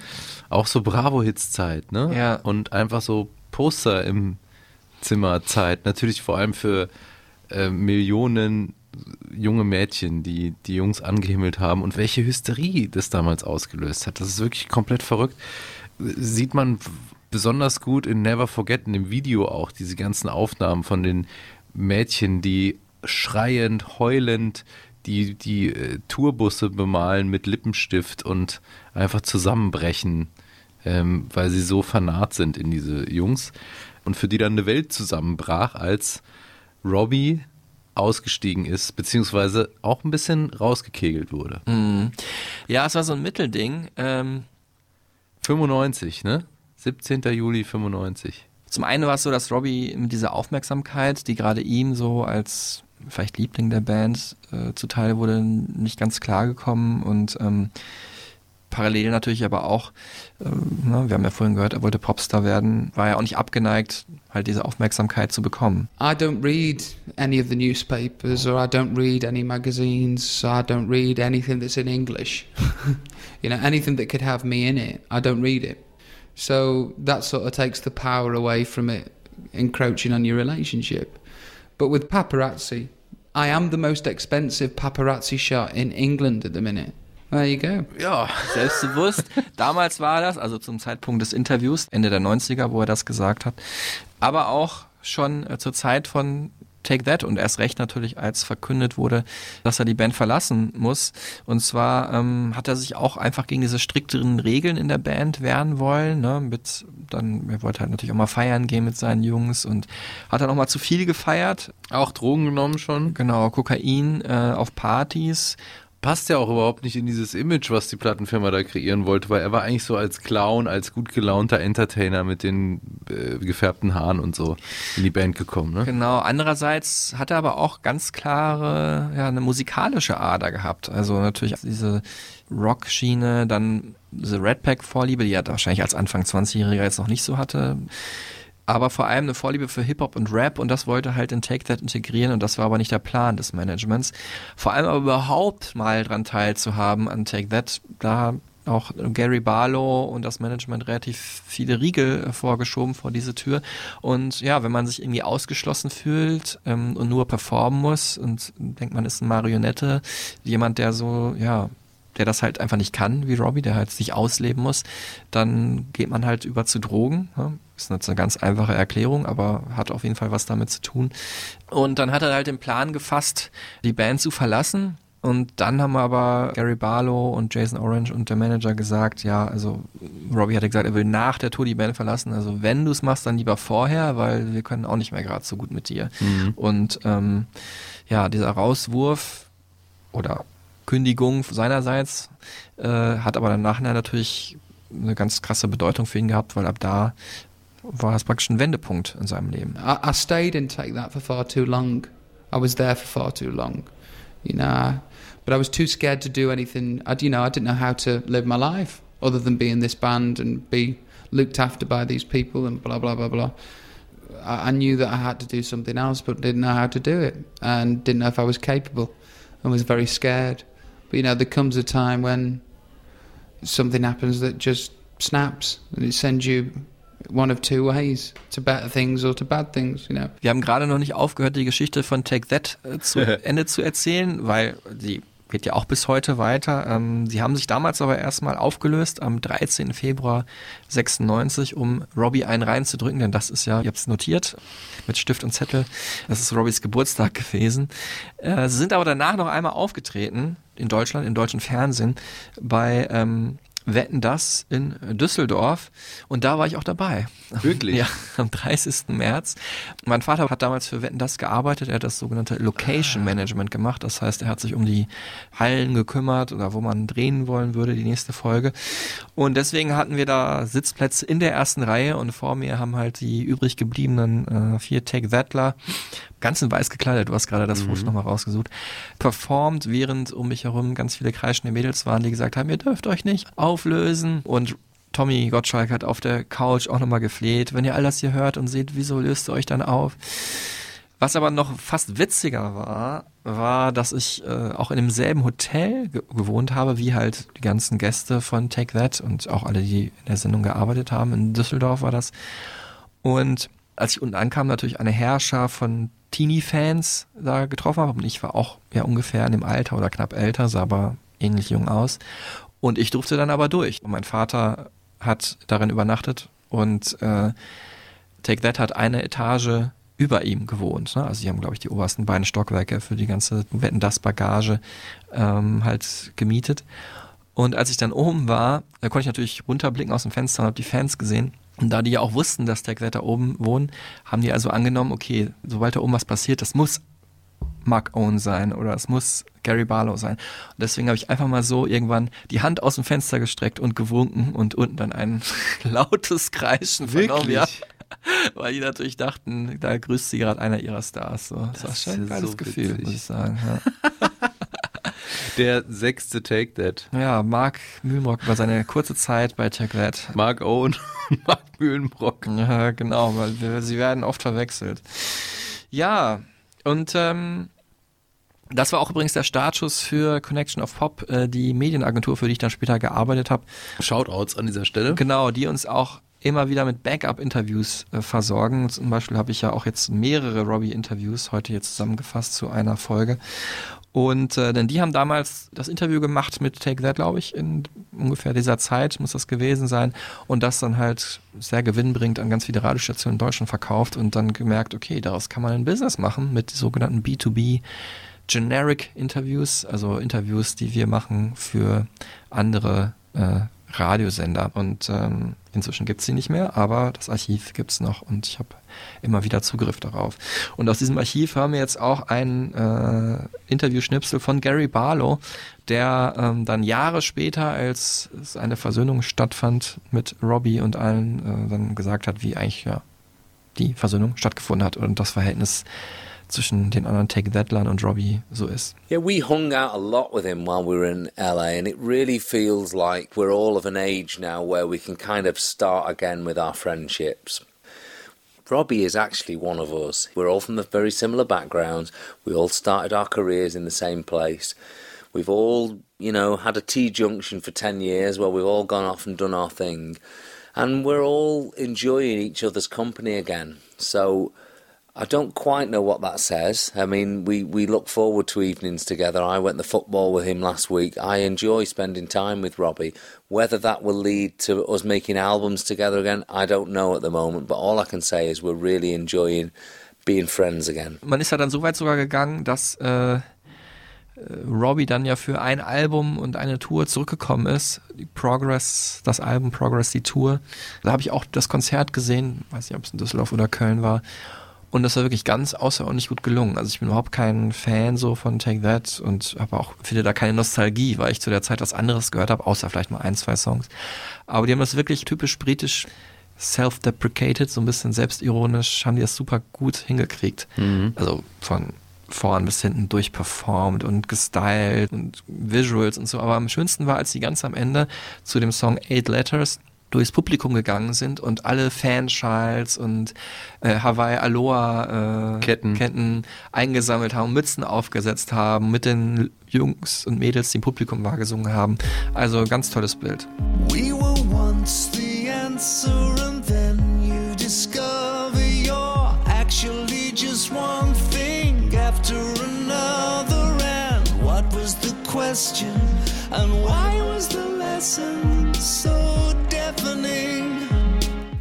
Auch so Bravo-Hits-Zeit, ne? Ja. Und einfach so Poster im Zimmer-Zeit. Natürlich vor allem für äh, Millionen junge Mädchen, die die Jungs angehimmelt haben und welche Hysterie das damals ausgelöst hat. Das ist wirklich komplett verrückt. Sieht man besonders gut in Never Forgotten im Video auch, diese ganzen Aufnahmen von den Mädchen, die schreiend, heulend die, die äh, Tourbusse bemalen mit Lippenstift und einfach zusammenbrechen, ähm, weil sie so fanat sind in diese Jungs. Und für die dann eine Welt zusammenbrach, als Robbie ausgestiegen ist, beziehungsweise auch ein bisschen rausgekegelt wurde. Mhm. Ja, es war so ein Mittelding. Ähm, 95, ne? 17. Juli 95. Zum einen war es so, dass Robbie mit dieser Aufmerksamkeit, die gerade ihm so als vielleicht Liebling der Band äh, zuteil wurde, nicht ganz klar gekommen und ähm, parallel natürlich aber auch, äh, ne, wir haben ja vorhin gehört, er wollte Popstar werden, war ja auch nicht abgeneigt, halt diese Aufmerksamkeit zu bekommen. I don't read any of the newspapers or I don't read any magazines. I don't read anything that's in English. you know, anything that could have me in it, I don't read it. So that sort of takes the power away from it encroaching on your relationship. But with paparazzi, I am the most expensive paparazzi shot in England at the minute. There you go. Ja, Selbstbewusst. Damals war das, also zum Zeitpunkt des Interviews, Ende der 90er, wo er das gesagt hat. Aber auch schon äh, zur Zeit von Take That und erst recht natürlich, als verkündet wurde, dass er die Band verlassen muss. Und zwar ähm, hat er sich auch einfach gegen diese strikteren Regeln in der Band wehren wollen. Ne? Mit dann, er wollte halt natürlich auch mal feiern gehen mit seinen Jungs und hat dann auch mal zu viel gefeiert. auch Drogen genommen schon. Genau, Kokain äh, auf Partys. Passt ja auch überhaupt nicht in dieses Image, was die Plattenfirma da kreieren wollte, weil er war eigentlich so als Clown, als gut gelaunter Entertainer mit den äh, gefärbten Haaren und so in die Band gekommen. Ne? Genau, andererseits hat er aber auch ganz klare, ja, eine musikalische Ader gehabt. Also natürlich diese Rock-Schiene, dann diese Red Pack-Vorliebe, die er wahrscheinlich als Anfang 20-Jähriger jetzt noch nicht so hatte. Aber vor allem eine Vorliebe für Hip-Hop und Rap und das wollte halt in Take That integrieren und das war aber nicht der Plan des Managements. Vor allem aber überhaupt mal dran teilzuhaben an Take That, da auch Gary Barlow und das Management relativ viele Riegel vorgeschoben vor diese Tür. Und ja, wenn man sich irgendwie ausgeschlossen fühlt ähm, und nur performen muss und denkt, man ist eine Marionette, jemand, der so, ja, der das halt einfach nicht kann, wie Robbie, der halt sich ausleben muss, dann geht man halt über zu Drogen. Ja? Ist jetzt eine ganz einfache Erklärung, aber hat auf jeden Fall was damit zu tun. Und dann hat er halt den Plan gefasst, die Band zu verlassen. Und dann haben aber Gary Barlow und Jason Orange und der Manager gesagt, ja, also Robbie hatte gesagt, er will nach der Tour die Band verlassen. Also wenn du es machst, dann lieber vorher, weil wir können auch nicht mehr gerade so gut mit dir. Mhm. Und ähm, ja, dieser Rauswurf oder Kündigung seinerseits äh, hat aber dann nachher natürlich eine ganz krasse Bedeutung für ihn gehabt, weil ab da war es praktisch ein Wendepunkt in seinem Leben. I, I stayed in Take That for far too long. I was there for far too long, you know. But I was too scared to do anything. I, you know, I didn't know how to live my life other than be in this band and be looked after by these people and blah blah blah blah. I, I knew that I had to do something else, but didn't know how to do it and didn't know if I was capable and was very scared. But you know, there comes a time when something happens that just snaps and it sends you one of two ways to better things or to bad things, you know. Wir haben gerade noch nicht aufgehört, die Geschichte von Take That äh, zu Ende zu erzählen, weil die geht ja auch bis heute weiter. Ähm, sie haben sich damals aber erstmal aufgelöst am 13. Februar 96, um Robbie einen reinzudrücken, denn das ist ja, ihr habt es notiert, mit Stift und Zettel, das ist Robbies Geburtstag gewesen. Äh, sie sind aber danach noch einmal aufgetreten in Deutschland, im deutschen Fernsehen, bei ähm, Wetten das in Düsseldorf und da war ich auch dabei. Wirklich? Ja, am 30. März. Mein Vater hat damals für Wetten das gearbeitet, er hat das sogenannte Location Management gemacht, das heißt, er hat sich um die Hallen gekümmert oder wo man drehen wollen würde, die nächste Folge. Und deswegen hatten wir da Sitzplätze in der ersten Reihe und vor mir haben halt die übrig gebliebenen äh, vier Thatler, ganz in weiß gekleidet, du hast gerade das Foto nochmal rausgesucht, performt, während um mich herum ganz viele kreischende Mädels waren, die gesagt haben, ihr dürft euch nicht auflösen und Tommy Gottschalk hat auf der Couch auch nochmal gefleht, wenn ihr all das hier hört und seht, wieso löst ihr euch dann auf? Was aber noch fast witziger war, war, dass ich äh, auch in demselben Hotel ge gewohnt habe, wie halt die ganzen Gäste von Take That und auch alle, die in der Sendung gearbeitet haben. In Düsseldorf war das. Und als ich unten ankam, natürlich eine Herrscher von Teenie-Fans da getroffen habe. Und ich war auch ja ungefähr in dem Alter oder knapp älter, sah aber ähnlich jung aus. Und ich durfte dann aber durch. Und mein Vater hat darin übernachtet und äh, Take That hat eine Etage über ihm gewohnt. Ne? Also sie haben, glaube ich, die obersten beiden Stockwerke für die ganze Wetten das Bagage ähm, halt gemietet. Und als ich dann oben war, da konnte ich natürlich runterblicken aus dem Fenster und habe die Fans gesehen. Und da die ja auch wussten, dass That da oben wohnen, haben die also angenommen, okay, sobald da oben was passiert, das muss Mark Owen sein oder es muss Gary Barlow sein. Und deswegen habe ich einfach mal so irgendwann die Hand aus dem Fenster gestreckt und gewunken und unten dann ein lautes Kreischen vernommen. Ja. Weil die natürlich dachten, da grüßt sie gerade einer ihrer Stars. So. Das, Das war schon ein geiles so Gefühl, witzig. muss ich sagen. Ja. Der sechste Take That. ja, Mark Mühlenbrock über seine kurze Zeit bei Take That. Mark Owen und Mark Mühlenbrock. Ja, genau, weil sie werden oft verwechselt. Ja, und ähm, das war auch übrigens der Startschuss für Connection of Pop, äh, die Medienagentur, für die ich dann später gearbeitet habe. Shoutouts an dieser Stelle. Genau, die uns auch immer wieder mit Backup-Interviews äh, versorgen. Zum Beispiel habe ich ja auch jetzt mehrere Robbie-Interviews heute hier zusammengefasst zu einer Folge. Und äh, denn die haben damals das Interview gemacht mit Take That, glaube ich, in ungefähr dieser Zeit muss das gewesen sein. Und das dann halt sehr gewinnbringend an ganz viele Radiostationen in Deutschland verkauft und dann gemerkt, okay, daraus kann man ein Business machen mit sogenannten B2B Generic Interviews, also Interviews, die wir machen für andere äh, Radiosender. Und ähm, inzwischen gibt's sie nicht mehr, aber das Archiv gibt's noch und ich habe immer wieder Zugriff darauf. Und aus diesem Archiv haben wir jetzt auch ein äh, Interviewschnipsel von Gary Barlow, der ähm, dann Jahre später, als es eine Versöhnung stattfand mit Robbie und allen, äh, dann gesagt hat, wie eigentlich ja die Versöhnung stattgefunden hat und das Verhältnis zwischen den anderen Take und Robbie so ist. Yeah, we hung out a lot with him while we were in LA, and it really feels like we're all of an age now where we can kind of start again with our friendships. Robbie is actually one of us. We're all from the very similar backgrounds. We all started our careers in the same place. We've all, you know, had a T junction for 10 years where we've all gone off and done our thing. And we're all enjoying each other's company again. So I don't quite know what that says. I mean, we, we look forward to evenings together. I went to football with him last week. I enjoy spending time with Robbie. Whether that will lead to us making albums together again, I don't know at the moment. But all I can say is we're really enjoying being friends again. Man ist ja dann so weit sogar gegangen, dass äh, Robbie dann ja für ein Album und eine Tour zurückgekommen ist. Die Progress, das Album Progress, die Tour. Da habe ich auch das Konzert gesehen, weiß nicht, ob es in Düsseldorf oder Köln war. Und das war wirklich ganz außerordentlich gut gelungen. Also ich bin überhaupt kein Fan so von Take That und habe auch, finde da keine Nostalgie, weil ich zu der Zeit was anderes gehört habe, außer vielleicht mal ein, zwei Songs. Aber die haben das wirklich typisch britisch self-deprecated, so ein bisschen selbstironisch, haben die das super gut hingekriegt. Mhm. Also von vorn bis hinten durchperformt und gestylt und Visuals und so. Aber am schönsten war, als die ganz am Ende zu dem Song Eight Letters durchs Publikum gegangen sind und alle Fanschals und äh, Hawaii Aloha äh, Ketten. Ketten eingesammelt haben, Mützen aufgesetzt haben, mit den Jungs und Mädels, die im Publikum war, gesungen haben. Also ganz tolles Bild. We were once the answer, and then you discover you're actually just one thing after another. And what was the question? And why was the lesson so?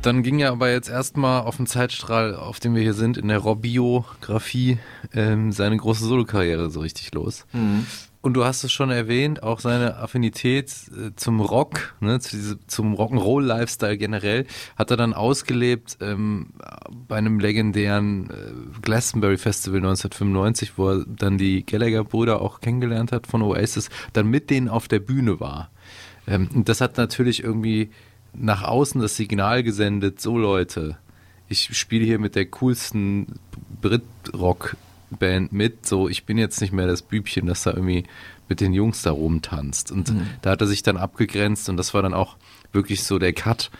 Dann ging ja aber jetzt erstmal auf dem Zeitstrahl, auf dem wir hier sind, in der Rob-Biografie, ähm, seine große Solokarriere so richtig los. Und du hast es schon erwähnt, auch seine Affinität äh, zum Rock, ne, zu diese, zum Rock'n'Roll-Lifestyle generell, hat er dann ausgelebt ähm, bei einem legendären äh, Glastonbury Festival 1995, wo er dann die Gallagher-Brüder auch kennengelernt hat von Oasis, dann mit denen auf der Bühne war. Ähm, und das hat natürlich irgendwie nach außen das Signal gesendet, so Leute, ich spiele hier mit der coolsten Brit-Rock-Band mit, so ich bin jetzt nicht mehr das Bübchen, das da irgendwie mit den Jungs da rumtanzt. Und da hat er sich dann abgegrenzt und das war dann auch wirklich so der Cut,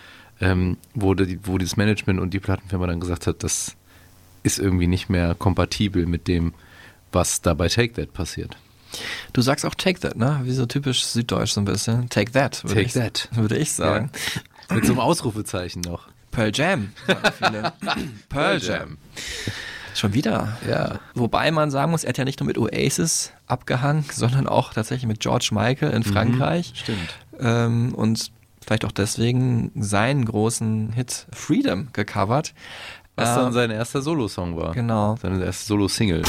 ähm, wo, die, wo das Management und die Plattenfirma dann gesagt hat, das ist irgendwie nicht mehr kompatibel mit dem, was da bei Take That passiert. Du sagst auch Take That, ne? Wie so typisch süddeutsch so ein bisschen. Take That, würde Take ich, that. würde ich sagen. Mit so einem Ausrufezeichen noch. Pearl Jam, viele. Pearl Jam. Schon wieder. Ja. Wobei man sagen muss, er hat ja nicht nur mit Oasis abgehangen, sondern auch tatsächlich mit George Michael in Frankreich. Stimmt. Ähm, und vielleicht auch deswegen seinen großen Hit Freedom gecovert. Was Ähm, dann sein erster Solo-Song war. Genau. Seine erste Solo-Single.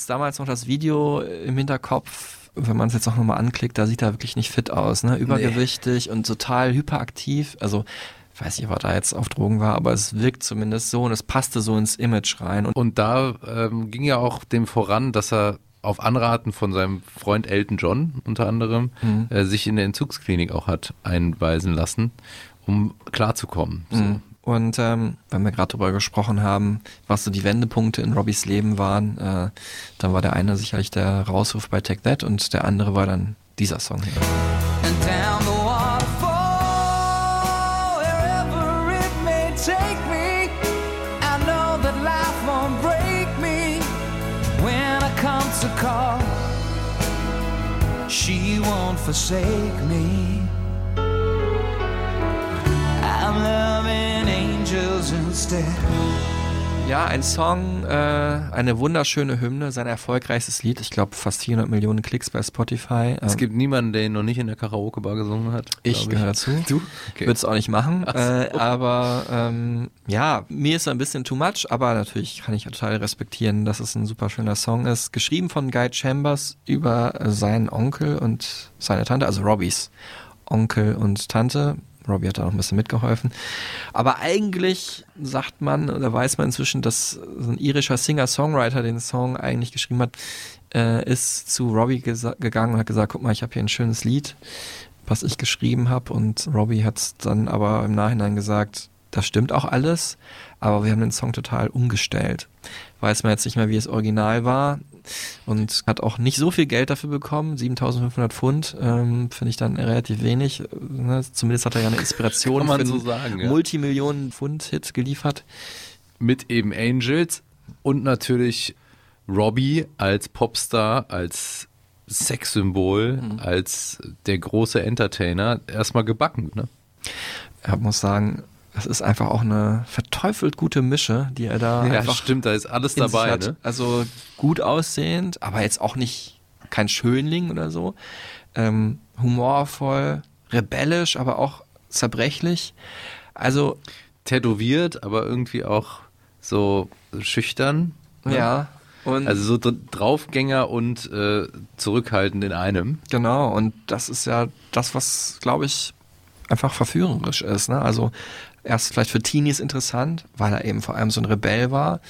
Jetzt damals noch das Video im Hinterkopf, wenn man es jetzt auch nochmal anklickt, da sieht er wirklich nicht fit aus, ne? Übergewichtig und total hyperaktiv. Also, ich weiß nicht, ob er da jetzt auf Drogen war, aber es wirkt zumindest so und es passte so ins Image rein. Und Und da ähm, ging ja auch dem voran, dass er auf Anraten von seinem Freund Elton John unter anderem äh, sich in der Entzugsklinik auch hat einweisen lassen, um klarzukommen. So. Mhm. Und ähm, wenn wir gerade darüber gesprochen haben, was so die Wendepunkte in Robbys Leben waren, äh, dann war der eine sicherlich der Rausruf bei Take That und der andere war dann dieser Song hier. She won't forsake me. I'm instead. Ja, ein Song, äh, eine wunderschöne Hymne, sein erfolgreichstes Lied. Ich glaube, fast 400 Millionen Klicks bei Spotify. Es Ähm, gibt niemanden, der ihn noch nicht in der Karaoke-Bar gesungen hat. Ich gehöre dazu. Du? Okay. Würde es auch nicht machen. Ach so. Äh, aber ähm, ja, mir ist er ein bisschen too much, aber natürlich kann ich total respektieren, dass es ein super schöner Song ist. Geschrieben von Guy Chambers über seinen Onkel und seine Tante, also Robbys Onkel und Tante. Robbie hat da noch ein bisschen mitgeholfen. Aber eigentlich sagt man oder weiß man inzwischen, dass so ein irischer Singer-Songwriter den Song eigentlich geschrieben hat, äh, ist zu Robbie gegangen und hat gesagt, guck mal, ich habe hier ein schönes Lied was ich geschrieben habe. Und Robbie hat dann aber im Nachhinein gesagt, das stimmt auch alles, aber wir haben den Song total umgestellt. Weiß man jetzt nicht mehr, wie es original war und hat auch nicht so viel Geld dafür bekommen, 7500 Pfund, ähm, finde ich dann relativ wenig. Ne? Zumindest hat er ja eine Inspiration Kann man für so einen sagen, ja. Multimillionen Pfund Hit geliefert. Mit eben Angels und natürlich Robbie als Popstar, als Sexsymbol, Mhm. als der große Entertainer erstmal gebacken. Ne? Ich muss sagen, das ist einfach auch eine verteufelt gute Mische, die er da Ja, einfach stimmt, da ist alles dabei. Ne? Also gut aussehend, aber jetzt auch nicht kein Schönling oder so. Ähm, humorvoll, rebellisch, aber auch zerbrechlich. Also Tätowiert, aber irgendwie auch so schüchtern. ne? ja. Und Also so dr- Draufgänger und äh, zurückhaltend in einem. Genau, und das ist ja das, was, glaube ich, einfach verführerisch ist. Ne? Also erst vielleicht für Teenies interessant, weil er eben vor allem so ein Rebell war.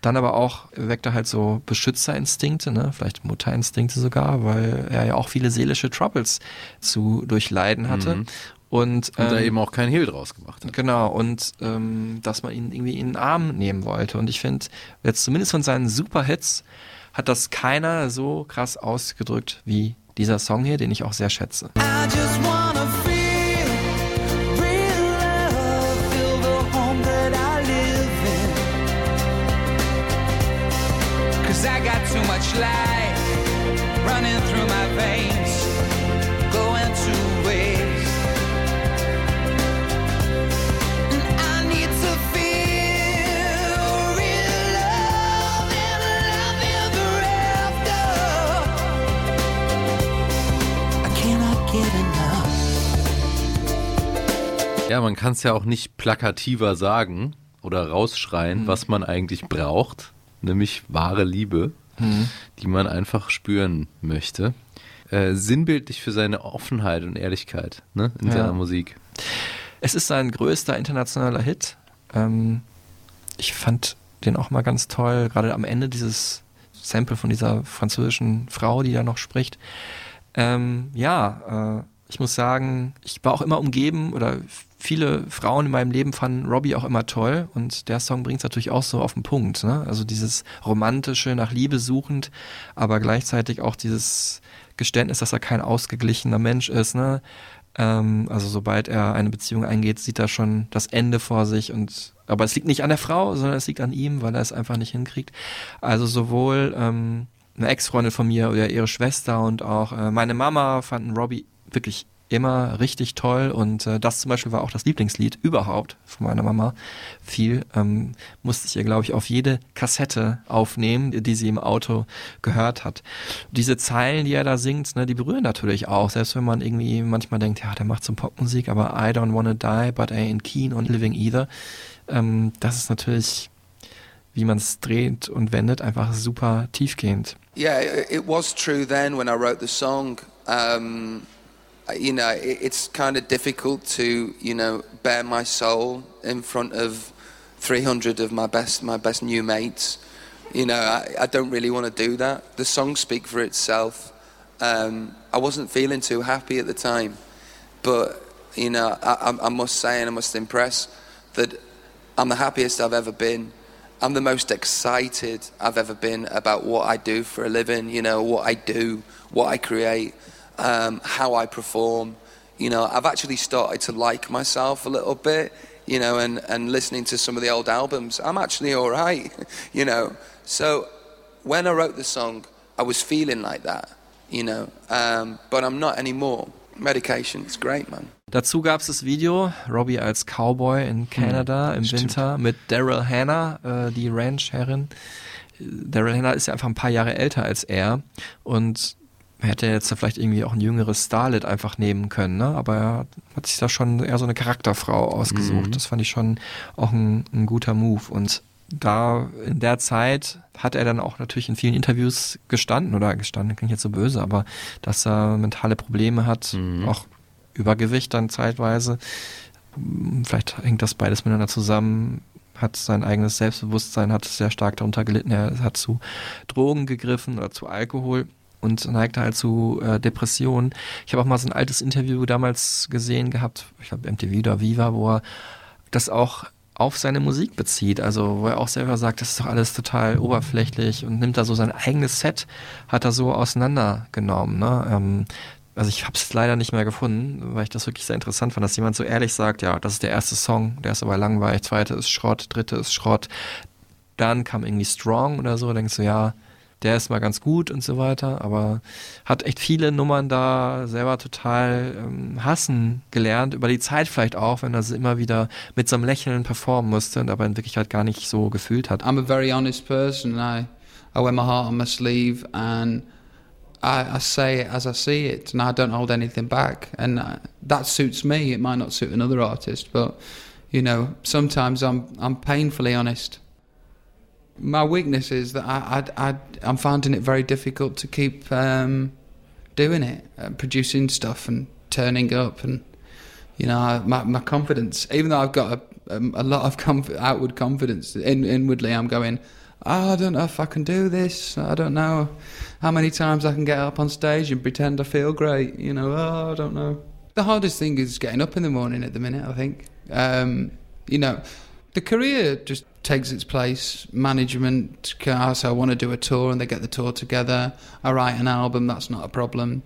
Dann aber auch weckt er halt so Beschützerinstinkte, ne? vielleicht Mutterinstinkte sogar, weil er ja auch viele seelische Troubles zu durchleiden hatte. Mhm. Und, Und da ähm, eben auch keinen Hehl draus gemacht hat. Genau, und ähm, dass man ihn irgendwie in den Arm nehmen wollte. Und ich finde, jetzt zumindest von seinen Superhits hat das keiner so krass ausgedrückt wie dieser Song hier, den ich auch sehr schätze. I just wanna life running through my veins, going two ways. And I need to feel real love and love ever after. I cannot get enough. Ja, man kann es ja auch nicht plakativer sagen oder Mhm. rausschreien, was man eigentlich braucht, nämlich wahre Liebe, Mhm. die man einfach spüren möchte. Äh, sinnbildlich für seine Offenheit und Ehrlichkeit ne, in Ja. seiner Musik. Es ist sein größter internationaler Hit. Ähm, ich fand den auch mal ganz toll, gerade am Ende dieses Sample von dieser französischen Frau, die da noch spricht. Ähm, ja, äh, ich muss sagen, ich war auch immer umgeben oder viele Frauen in meinem Leben fanden Robbie auch immer toll und der Song bringt es natürlich auch so auf den Punkt. Ne? Also dieses romantische, nach Liebe suchend, aber gleichzeitig auch dieses Geständnis, dass er kein ausgeglichener Mensch ist. Ne? Ähm, also sobald er eine Beziehung eingeht, sieht er schon das Ende vor sich und aber es liegt nicht an der Frau, sondern es liegt an ihm, weil er es einfach nicht hinkriegt. Also sowohl ähm, eine Ex-Freundin von mir oder ihre Schwester und auch äh, meine Mama fanden Robbie wirklich immer richtig toll und äh, das zum Beispiel war auch das Lieblingslied überhaupt von meiner Mama. Viel ähm, musste ich ihr, glaube ich, auf jede Kassette aufnehmen, die sie im Auto gehört hat. Diese Zeilen, die er da singt, ne, die berühren natürlich auch, selbst wenn man irgendwie manchmal denkt, ja, der macht so Popmusik, aber I don't wanna die, but I ain't keen on living either. Ähm, das ist natürlich, wie man es dreht und wendet, einfach super tiefgehend. Yeah, it was true then when I wrote the song. Um, you know, it, it's kind of difficult to, you know, bare my soul in front of 300 of my best, my best new mates. You know, I, I don't really want to do that. The songs speak for itself. Um, I wasn't feeling too happy at the time, but you know, I, I must say and I must impress that I'm the happiest I've ever been. I'm the most excited I've ever been about what I do for a living, you know, what I do, what I create, um, how I perform. You know, I've actually started to like myself a little bit, you know, and, and listening to some of the old albums, I'm actually all right, you know. So when I wrote the song, I was feeling like that, you know, um, but I'm not anymore. Medication, it's great, man. Dazu gab es das Video, Robbie als Cowboy in Kanada im stimmt. Winter mit Daryl Hannah, äh, die Ranch-Herrin. Daryl Hannah ist ja einfach ein paar Jahre älter als er und er hätte jetzt vielleicht irgendwie auch ein jüngeres Starlet einfach nehmen können, ne? aber er hat sich da schon eher so eine Charakterfrau ausgesucht. Mhm. Das fand ich schon auch ein, ein guter Move und da in der Zeit hat er dann auch natürlich in vielen Interviews gestanden oder gestanden, klingt jetzt so böse, aber dass er mentale Probleme hat, Mhm. auch Übergewicht dann zeitweise. Vielleicht hängt das beides miteinander zusammen. Hat sein eigenes Selbstbewusstsein, hat sehr stark darunter gelitten. Er hat zu Drogen gegriffen oder zu Alkohol. Und neigte halt zu äh, Depressionen. Ich habe auch mal so ein altes Interview damals gesehen gehabt, ich glaube MTV oder Viva, wo er das auch auf seine Musik bezieht. Also wo er auch selber sagt, das ist doch alles total oberflächlich und nimmt da so sein eigenes Set, hat er so auseinandergenommen. Ne? Ähm, also ich habe es leider nicht mehr gefunden, weil ich das wirklich sehr interessant fand, dass jemand so ehrlich sagt, ja, das ist der erste Song, der ist aber langweilig, zweite ist Schrott, dritte ist Schrott, dann kam irgendwie Strong oder so, denkst du, ja, der ist mal ganz gut und so weiter, aber hat echt viele Nummern da selber total ähm, hassen gelernt, über die Zeit vielleicht auch, wenn er sie immer wieder mit so einem Lächeln performen musste und aber in Wirklichkeit gar nicht so gefühlt hat. I'm a very honest person. I, I wear my heart on my sleeve and I, I say it as I see it and I don't hold anything back. And uh, that suits me. It might not suit another artist, but you know, sometimes I'm I'm painfully honest. My weakness is that I, I, I I'm finding it very difficult to keep um, doing it, uh, producing stuff and turning up and you know my my confidence. Even though I've got a, um, a lot of conf- outward confidence, in, inwardly I'm going. "Oh, I don't know if I can do this. I don't know how many times I can get up on stage and pretend I feel great. You know, oh, I don't know. The hardest thing is getting up in the morning at the minute. I think. Um, you know, the career just takes its place. Management can ask, I want to do a tour, and they get the tour together. I write an album. That's not a problem.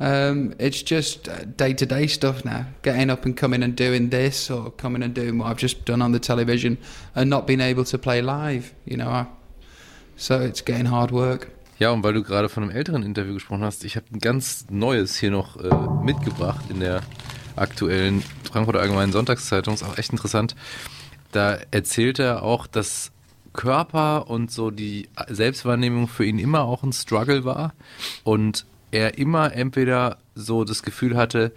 Um, it's just day to day stuff now. Getting up and coming and doing this, or coming and doing what I've just done on the television, and not being able to play live. You know, I, so it's getting hard work. Ja, und weil du gerade von einem älteren Interview gesprochen hast, ich habe ein ganz neues hier noch äh, mitgebracht in der aktuellen Frankfurter Allgemeinen Sonntagszeitung. Ist auch echt interessant. Da erzählt er auch, dass Körper und so die Selbstwahrnehmung für ihn immer auch ein Struggle war und er immer entweder so das Gefühl hatte,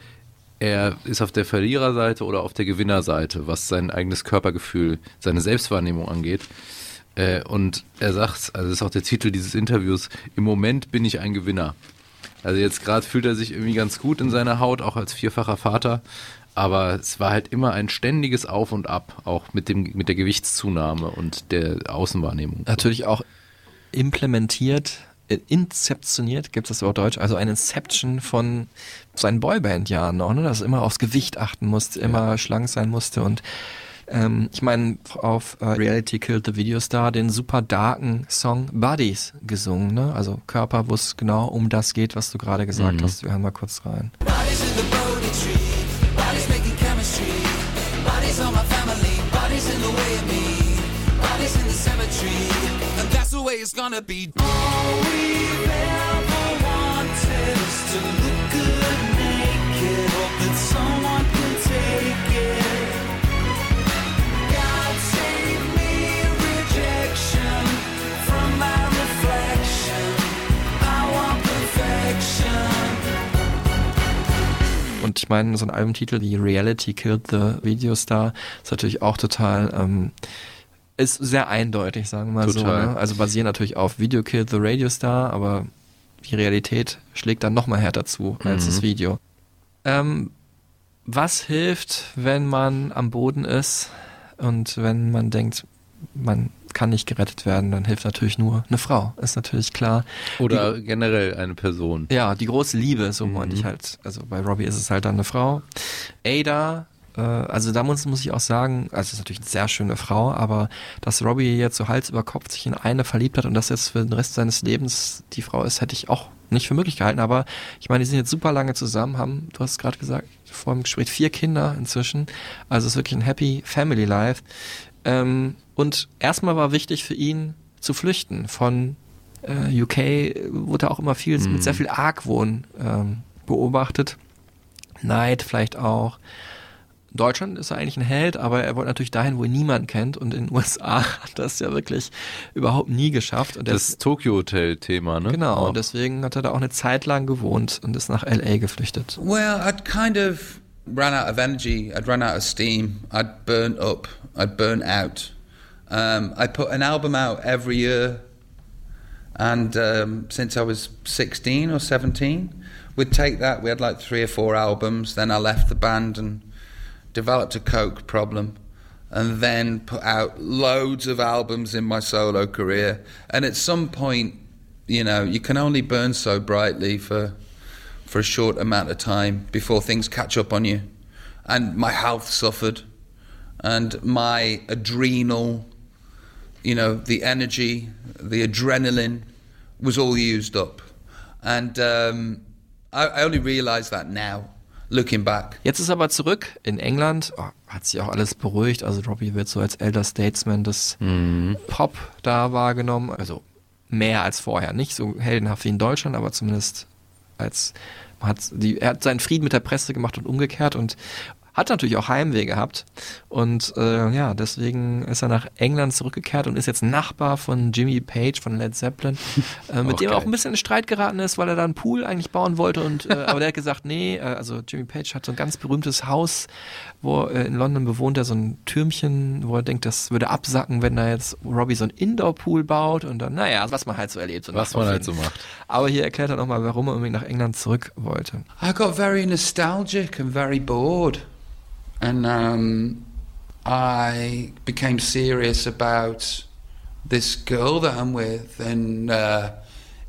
er ist auf der Verliererseite oder auf der Gewinnerseite, was sein eigenes Körpergefühl, seine Selbstwahrnehmung angeht. Äh, und er sagt, also das ist auch der Titel dieses Interviews, im Moment bin ich ein Gewinner. Also jetzt gerade fühlt er sich irgendwie ganz gut in seiner Haut, auch als vierfacher Vater. Aber es war halt immer ein ständiges Auf und Ab, auch mit, dem, mit der Gewichtszunahme und der Außenwahrnehmung. Natürlich auch implementiert, äh, inzeptioniert, gibt es das Wort Deutsch, also ein Inception von seinen Boyband-Jahren noch, ne? dass er immer aufs Gewicht achten musste, immer schlank sein musste und ähm, ich meine, auf äh, Reality Killed the Video Star den super darken Song Buddies gesungen, ne? Also Körper, wo es genau um das geht, was du gerade gesagt Mhm. hast. Wir hören mal kurz rein. Bodies in the it's gonna be. All we've ever wanted is to look good naked, hope that someone can take it. God save me rejection from my reflection. I want perfection. Und ich meine, so ein Albumtitel wie Reality Killed the Video Star ist natürlich auch total, ähm, ist sehr eindeutig, sagen wir mal Total. so. Ne? Also basieren natürlich auf Video Killed the Radio Star, aber die Realität schlägt dann nochmal härter zu als Mhm. das Video. Ähm, was hilft, wenn man am Boden ist und wenn man denkt, man kann nicht gerettet werden, dann hilft natürlich nur eine Frau, ist natürlich klar. Oder generell eine Person. Ja, die große Liebe, so meinte ich halt. Also bei Robbie ist es halt dann eine Frau. Ada, also da muss, muss ich auch sagen, also es ist natürlich eine sehr schöne Frau, aber dass Robbie jetzt so Hals über Kopf sich in eine verliebt hat und das jetzt für den Rest seines Lebens die Frau ist, hätte ich auch nicht für möglich gehalten. Aber ich meine, die sind jetzt super lange zusammen, haben, du hast gerade gesagt, vor dem Gespräch vier Kinder inzwischen. Also es ist wirklich ein happy family life. Ähm, und erstmal war wichtig für ihn zu flüchten. Von äh, UK wurde auch immer viel Mhm. mit sehr viel Argwohn ähm, beobachtet. Neid vielleicht auch. In Deutschland ist er eigentlich ein Held, aber er wollte natürlich dahin, wo ihn niemand kennt. Und in den USA hat er es ja wirklich überhaupt nie geschafft. Und Das Tokyo Hotel Thema, ne? Genau, Auch. und deswegen hat er da auch eine Zeit lang gewohnt und ist nach LA geflüchtet. Well, I'd kind of ran out of energy. I'd run out of steam. I'd burnt up. I'd burnt out. Um, I put an album out every year, and um, since I was 16 or 17, we'd take that. We had like three or four albums. Then I left the band and developed a coke problem, and then put out loads of albums in my solo career. And at some point, you know, you can only burn so brightly for for a short amount of time before things catch up on you. And my health suffered, and my adrenal, you know, the energy, the adrenaline was all used up. And um, I, only realized that now, looking back. Jetzt ist er aber zurück in England, oh, hat sich auch alles beruhigt. Also Robbie wird so als Elder Statesman des Pop da wahrgenommen. Also mehr als vorher. Nicht so heldenhaft wie in Deutschland, aber zumindest als man hat die, er hat seinen Frieden mit der Presse gemacht und umgekehrt und hat natürlich auch Heimweh gehabt. Und äh, ja, deswegen ist er nach England zurückgekehrt und ist jetzt Nachbar von Jimmy Page von Led Zeppelin, äh, mit Auch dem er auch ein bisschen in Streit geraten ist, weil er da einen Pool eigentlich bauen wollte. Und äh, aber der hat gesagt, nee, äh, also Jimmy Page hat so ein ganz berühmtes Haus, wo äh, in London bewohnt er so ein Türmchen, wo er denkt, das würde absacken, wenn da jetzt Robbie so ein Indoor-Pool baut und dann, naja, was man halt so erlebt. so Was man halt so macht. Aber hier erklärt er nochmal, warum er unbedingt nach England zurück wollte. I got very nostalgic and very bored. And um, I became serious about this girl that I'm with. And uh,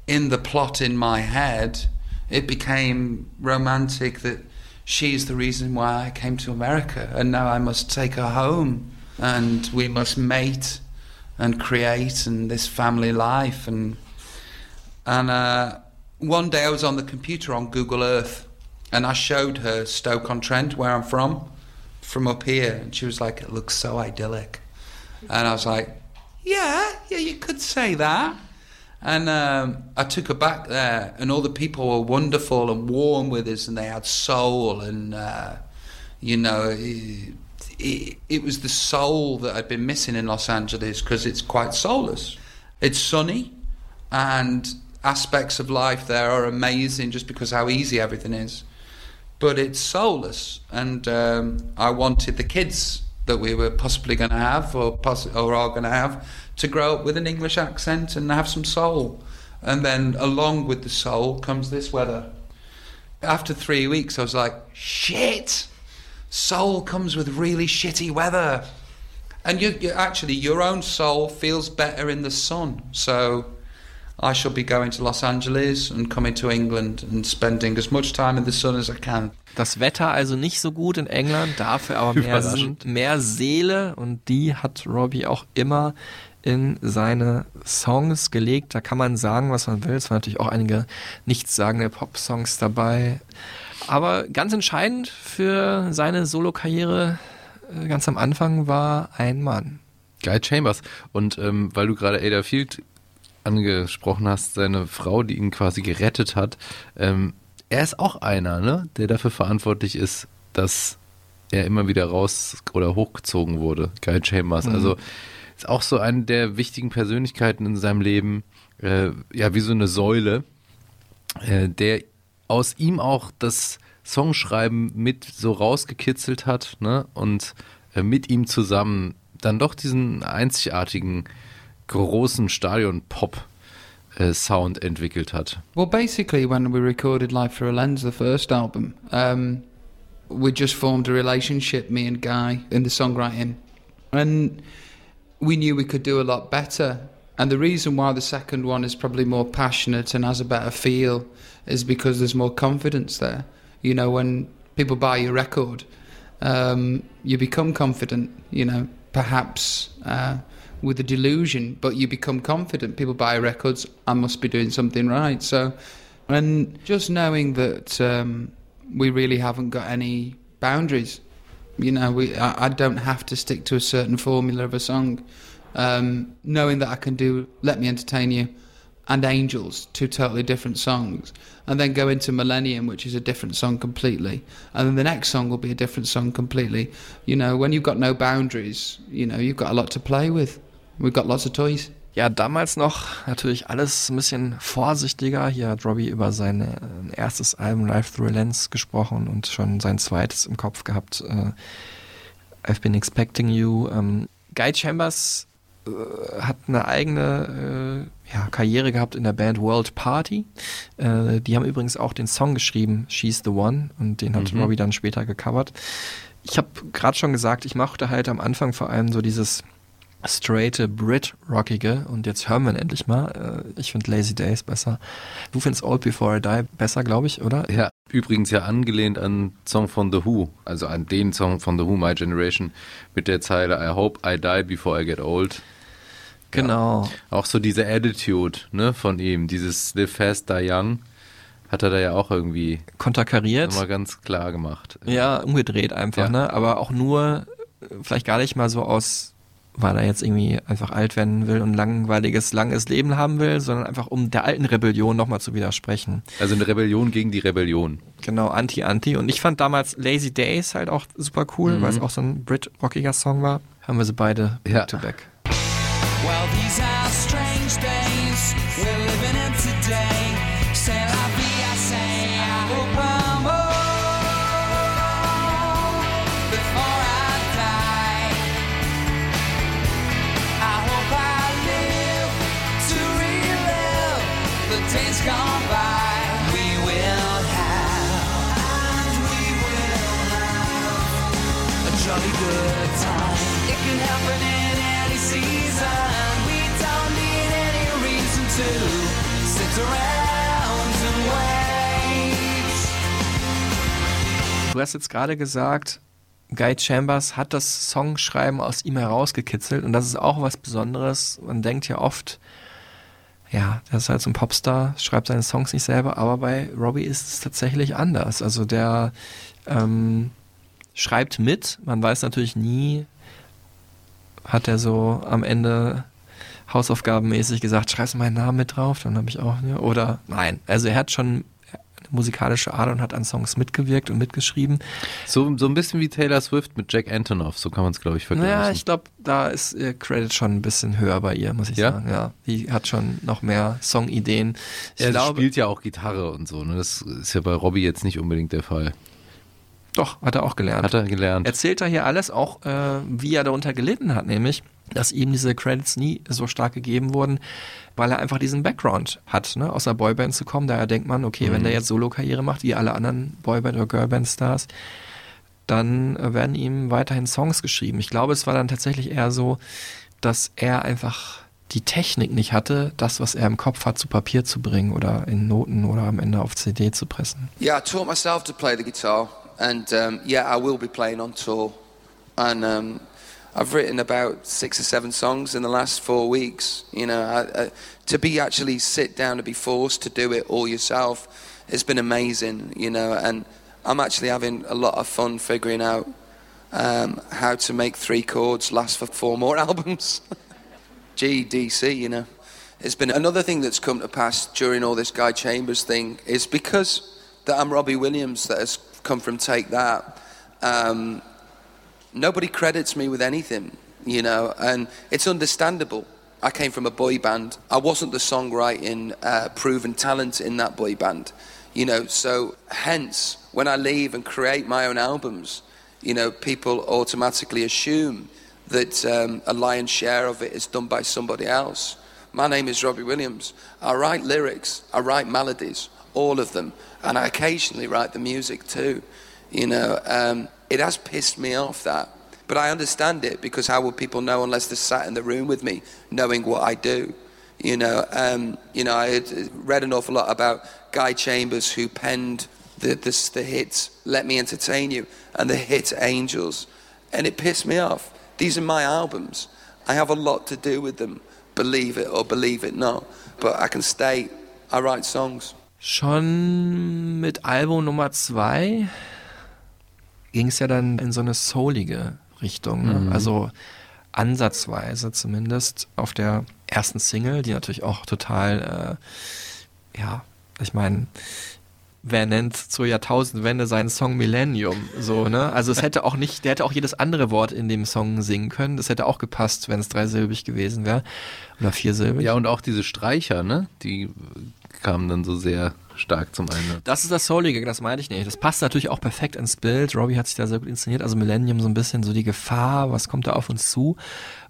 in the plot in my head, it became romantic that she's the reason why I came to America. And now I must take her home. And we must mate and create and this family life. And, and uh, one day I was on the computer on Google Earth and I showed her Stoke on Trent, where I'm from, from up here, and she was like, "It looks so idyllic," and I was like, "Yeah, yeah, you could say that." And um, I took her back there, and all the people were wonderful and warm with us, and they had soul, and uh, you know, it, it, it was the soul that I'd been missing in Los Angeles because it's quite soulless. It's sunny, and aspects of life there are amazing just because how easy everything is. But it's soulless, and um, I wanted the kids that we were possibly going to have, or poss- or are going to have, to grow up with an English accent and have some soul. And then along with the soul comes this weather. After three weeks, I was like, shit, soul comes with really shitty weather. And you, you actually, your own soul feels better in the sun. So I shall be going to Los Angeles and coming to England and spending as much time in the sun as I can. Das Wetter also nicht so gut in England, dafür aber mehr, mehr Seele und die hat Robbie auch immer in seine Songs gelegt. Da kann man sagen, was man will. Es waren natürlich auch einige nichtssagende Pop-Songs dabei. Aber ganz entscheidend für seine Solokarriere äh, ganz am Anfang war ein Mann. Guy Chambers. Und ähm, weil du gerade Ada Field angesprochen hast, seine Frau, die ihn quasi gerettet hat, ähm, er ist auch einer, ne, der dafür verantwortlich ist, dass er immer wieder raus oder hochgezogen wurde, Guy Chambers. Mhm. Also ist auch so eine der wichtigen Persönlichkeiten in seinem Leben, äh, ja, wie so eine Säule, äh, der aus ihm auch das Songschreiben mit so rausgekitzelt hat, ne, und äh, mit ihm zusammen dann doch diesen einzigartigen großen Stadion-Pop-Sound entwickelt hat. Well, basically, when we recorded Life Through a Lens, the first album, um, we just formed a relationship, me and Guy, in the songwriting. And we knew we could do a lot better. And the reason why the second one is probably more passionate and has a better feel is because there's more confidence there. You know, when people buy your record, um, you become confident, you know, perhaps uh, with a delusion, but you become confident. People buy records, I must be doing something right. So, and just knowing that um, we really haven't got any boundaries, you know, we I, I don't have to stick to a certain formula of a song. Um, knowing that I can do Let Me Entertain You and Angels, two totally different songs, and then go into Millennium, which is a different song completely, and then the next song will be a different song completely. You know, when you've got no boundaries, you know, you've got a lot to play with. We've got lots of toys. Ja, damals noch natürlich alles ein bisschen vorsichtiger. Hier hat Robbie über sein äh, erstes Album Life Through a Lens gesprochen und schon sein zweites im Kopf gehabt. Äh, I've Been Expecting You. Ähm, Guy Chambers äh, hat eine eigene äh, ja, Karriere gehabt in der Band World Party. Äh, die haben übrigens auch den Song geschrieben, She's the One, und den hat Mhm. Robbie dann später gecovert. Ich habe gerade schon gesagt, ich mochte halt am Anfang vor allem so dieses straighte Brit-rockige und jetzt hören wir ihn endlich mal. Äh, Ich finde Lazy Days besser. Du findest Old Before I Die besser, glaube ich, oder? Ja, übrigens ja angelehnt an Song von The Who, also an den Song von The Who, My Generation, mit der Zeile I hope I die before I get old. Genau. Auch so diese Attitude ne, von ihm, dieses Live Fast, Die Young, hat er da ja auch irgendwie Konterkariert. nochmal ganz klar gemacht. Ja, umgedreht einfach, Ja. ne? Aber auch nur, äh, vielleicht gar nicht mal so aus, weil er jetzt irgendwie einfach alt werden will und langweiliges, langes Leben haben will, sondern einfach um der alten Rebellion nochmal zu widersprechen. Also eine Rebellion gegen die Rebellion. Genau, Anti-Anti. Und ich fand damals Lazy Days halt auch super cool, Mhm. weil es auch so ein Brit-rockiger Song war. Haben wir sie beide Ja. back to back. Well, these are strange days we're living in today. Jolly good time. It can happen in any season. We don't need any reason to sit around and wait. Du hast jetzt gerade gesagt, Guy Chambers hat das Songschreiben aus ihm herausgekitzelt und das ist auch was Besonderes. Man denkt ja oft, ja, der ist halt so ein Popstar, schreibt seine Songs nicht selber, aber bei Robbie ist es tatsächlich anders. Also der ähm, schreibt mit, man weiß natürlich nie, hat er so am Ende hausaufgabenmäßig gesagt, schreibst du meinen Namen mit drauf, dann habe ich auch, ja, oder nein. Also er hat schon eine musikalische Ader und hat an Songs mitgewirkt und mitgeschrieben. So, so ein bisschen wie Taylor Swift mit Jack Antonoff, so kann man es, glaube ich, vergleichen. Naja, ich glaube, da ist ihr Credit schon ein bisschen höher bei ihr, muss ich Ja? sagen. Ja, die hat schon noch mehr Songideen. Ich er glaube, spielt ja auch Gitarre und so. Ne? Das ist ja bei Robbie jetzt nicht unbedingt der Fall. Doch, hat er auch gelernt. Hat er gelernt. Erzählt er hier alles auch, äh, wie er darunter gelitten hat, nämlich, dass ihm diese Credits nie so stark gegeben wurden, weil er einfach diesen Background hat, ne? aus einer Boyband zu kommen. Daher denkt man, okay, wenn Mhm. der jetzt Solo-Karriere macht, wie alle anderen Boyband- oder Girlband-Stars, dann äh, werden ihm weiterhin Songs geschrieben. Ich glaube, es war dann tatsächlich eher so, dass er einfach die Technik nicht hatte, das, was er im Kopf hat, zu Papier zu bringen oder in Noten oder am Ende auf CD zu pressen. Yeah, I taught myself to play the guitar, and um, yeah, I will be playing on tour. And um, I've written about six or seven songs in the last four weeks. You know, I, I, to be actually sit down and be forced to do it all yourself, it's been amazing. You know, and I'm actually having a lot of fun figuring out um, how to make three chords last for four more albums. G, D, C, you know. It's been another thing that's come to pass during all this Guy Chambers thing is because that I'm Robbie Williams that has come from Take That. Um, nobody credits me with anything, you know, and it's understandable. I came from a boy band. I wasn't the songwriting uh, proven talent in that boy band, you know. So hence, when I leave and create my own albums, you know, people automatically assume that um, a lion's share of it is done by somebody else. My name is Robbie Williams. I write lyrics, I write melodies, all of them, and I occasionally write the music too. You know, um, it has pissed me off that, but I understand it because how will people know unless they're sat in the room with me, knowing what I do? You know, um, you know, I read an awful lot about Guy Chambers who penned the, the, the hit "Let Me Entertain You" and the hit "Angels," and it pissed me off. These are my albums. I have a lot to do with them, believe it or believe it not. But I can state I write songs. Schon mit Album Nummer zwei ging es ja dann in so eine soulige Richtung. Ne? Mhm. Also ansatzweise zumindest auf der ersten Single, die natürlich auch total, äh, ja, ich meine, wer nennt zur Jahrtausendwende seinen Song Millennium? So, ne? Also es hätte auch nicht, der hätte auch jedes andere Wort in dem Song singen können. Das hätte auch gepasst, wenn es dreisilbig gewesen wäre. Oder viersilbig. Ja, und auch diese Streicher, ne? Die kamen dann so sehr stark zum Einsatz. Das ist das Soulige, das meine ich nicht. Das passt natürlich auch perfekt ins Bild. Robbie hat sich da sehr gut inszeniert. Also Millennium so ein bisschen so die Gefahr, was kommt da auf uns zu?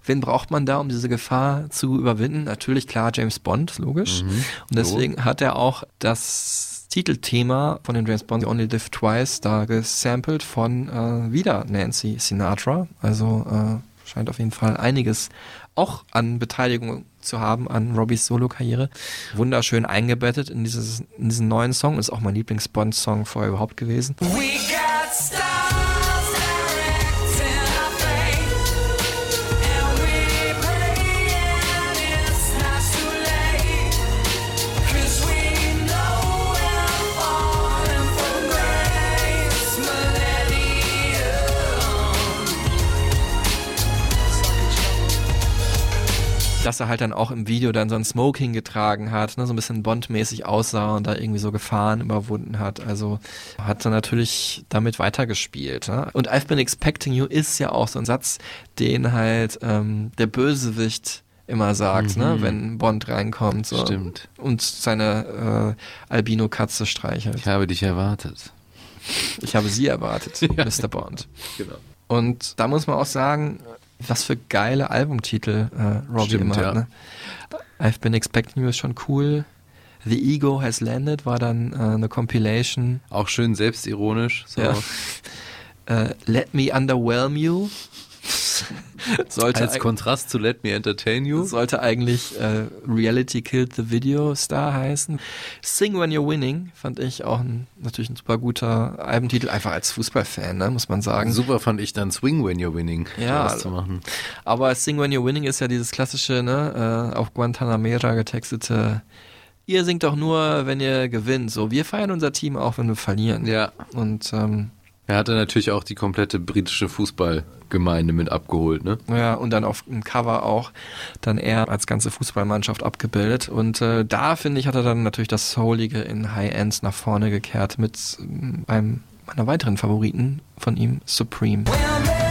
Wen braucht man da, um diese Gefahr zu überwinden? Natürlich klar James Bond, logisch. Mhm. Und deswegen hat er auch das Titelthema von den James Bond Only Live Twice da gesampelt von äh, wieder Nancy Sinatra. Also äh, scheint auf jeden Fall einiges auch an Beteiligung zu haben an Robbys Solo-Karriere. Wunderschön eingebettet in, dieses, in diesen neuen Song. Ist auch mein Lieblings-Bond-Song vorher überhaupt gewesen. We got dass er halt dann auch im Video dann so ein Smoking getragen hat, ne, so ein bisschen Bond-mäßig aussah und da irgendwie so Gefahren überwunden hat. Also hat er natürlich damit weitergespielt. Ne? Und I've been expecting you ist ja auch so ein Satz, den halt ähm, der Bösewicht immer sagt, ne, Mhm. wenn Bond reinkommt. So. Stimmt. Und seine äh, Albino-Katze streichelt. Ich habe dich erwartet. Ich habe sie erwartet, Mr. Bond. Genau. Und da muss man auch sagen, was für geile Albumtitel äh, Robbie Stimmt, immer ja. hat. Ne? I've Been Expecting You ist schon cool. The Ego Has Landed war dann äh, eine Compilation. Auch schön selbstironisch. So. Ja. Äh, Let Me Underwhelm You. sollte, Als Kontrast zu Let Me Entertain You. sollte eigentlich äh, Reality Killed the Video Star heißen. Sing When You're Winning fand ich auch ein, natürlich ein super guter Albumtitel, einfach als Fußballfan, ne, muss man sagen. Super fand ich dann Swing When You're Winning. Ja, zu machen. Aber Sing When You're Winning ist ja dieses klassische, ne, äh, auf Guantanamera getextete, ihr singt doch nur, wenn ihr gewinnt. So, wir feiern unser Team auch, wenn wir verlieren. Ja. Und ähm, Er hatte natürlich auch die komplette britische Fußballgemeinde mit abgeholt, ne? ja, und dann auf dem Cover auch dann er als ganze Fußballmannschaft abgebildet. Und äh, da, finde ich, hat er dann natürlich das Soulige in High Ends nach vorne gekehrt mit ähm, einem meiner weiteren Favoriten von ihm, Supreme. Well,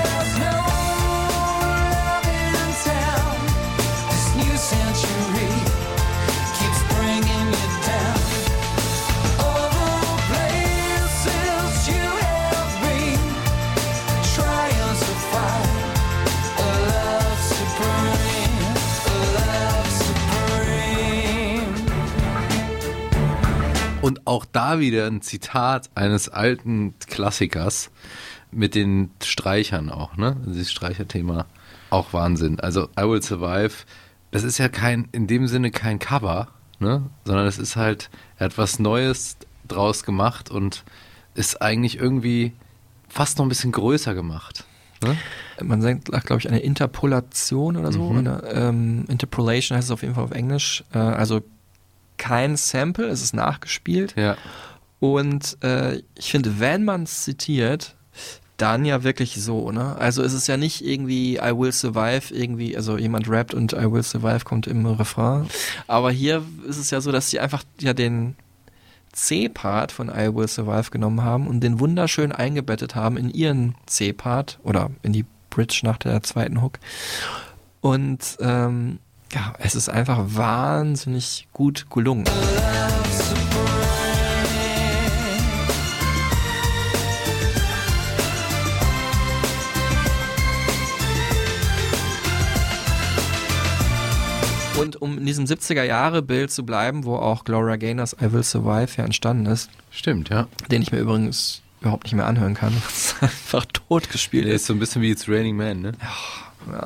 da wieder ein Zitat eines alten Klassikers mit den Streichern auch, ne? Dieses Streicherthema. Auch Wahnsinn. Also I Will Survive, das ist ja kein, in dem Sinne kein Cover, ne? Sondern es ist halt, er hat was Neues draus gemacht und ist eigentlich irgendwie fast noch ein bisschen größer gemacht. Ne? Man sagt, glaube ich, eine Interpolation oder so. Mhm. Eine, ähm, Interpolation heißt es auf jeden Fall auf Englisch. Äh, also kein Sample, es ist nachgespielt. Ja. Und äh, ich finde, wenn man es zitiert, dann ja wirklich so, ne? Also es ist ja nicht irgendwie I will survive, irgendwie, also jemand rappt und I will survive kommt im Refrain. Aber hier ist es ja so, dass sie einfach ja den C-Part von I Will Survive genommen haben und den wunderschön eingebettet haben in ihren C-Part oder in die Bridge nach der zweiten Hook. Und ähm, ja, es ist einfach wahnsinnig gut gelungen. Und um in diesem 70er-Jahre-Bild zu bleiben, wo auch Gloria Gaynors I Will Survive ja entstanden ist, Stimmt, ja. den ich mir übrigens überhaupt nicht mehr anhören kann, einfach tot gespielt Der ist. ist so ein bisschen wie It's Raining Man, ne? Ja.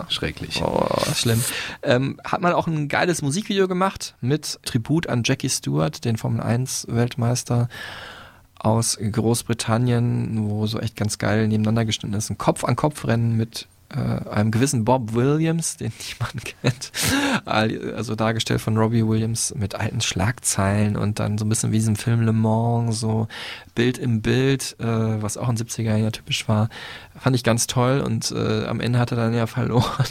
Schrecklich. Oh, schlimm. Ähm, hat man auch ein geiles Musikvideo gemacht mit Tribut an Jackie Stewart, den Formel 1 Weltmeister aus Großbritannien, wo so echt ganz geil nebeneinander geschnitten ist. Ein Kopf-an-Kopf-Rennen mit äh, einem gewissen Bob Williams, den niemand kennt. Also dargestellt von Robbie Williams mit alten Schlagzeilen und dann so ein bisschen wie diesem Film Le Mans, so Bild im Bild, äh, was auch in 70er Jahren ja typisch war. Fand ich ganz toll und äh, am Ende hat er dann ja verloren,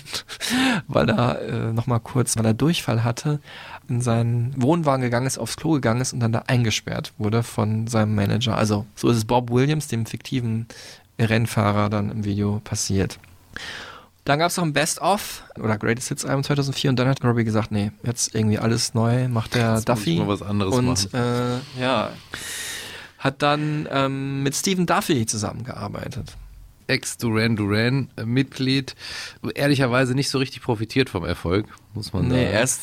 weil er äh, nochmal kurz, weil er Durchfall hatte, in seinen Wohnwagen gegangen ist, aufs Klo gegangen ist und dann da eingesperrt wurde von seinem Manager. Also so ist es Bob Williams, dem fiktiven Rennfahrer, dann im Video passiert. Dann gab es noch ein Best-of oder Greatest Hits Album 2004 und dann hat Robbie gesagt, nee, jetzt irgendwie alles neu, macht der Jetzt muss Duffy. ich mal was anderes und machen. Äh, ja, hat dann ähm, mit Stephen Duffy zusammengearbeitet. Ex-Duran Duran-Mitglied. Ehrlicherweise nicht so richtig profitiert vom Erfolg, muss man Nee, sagen. er ist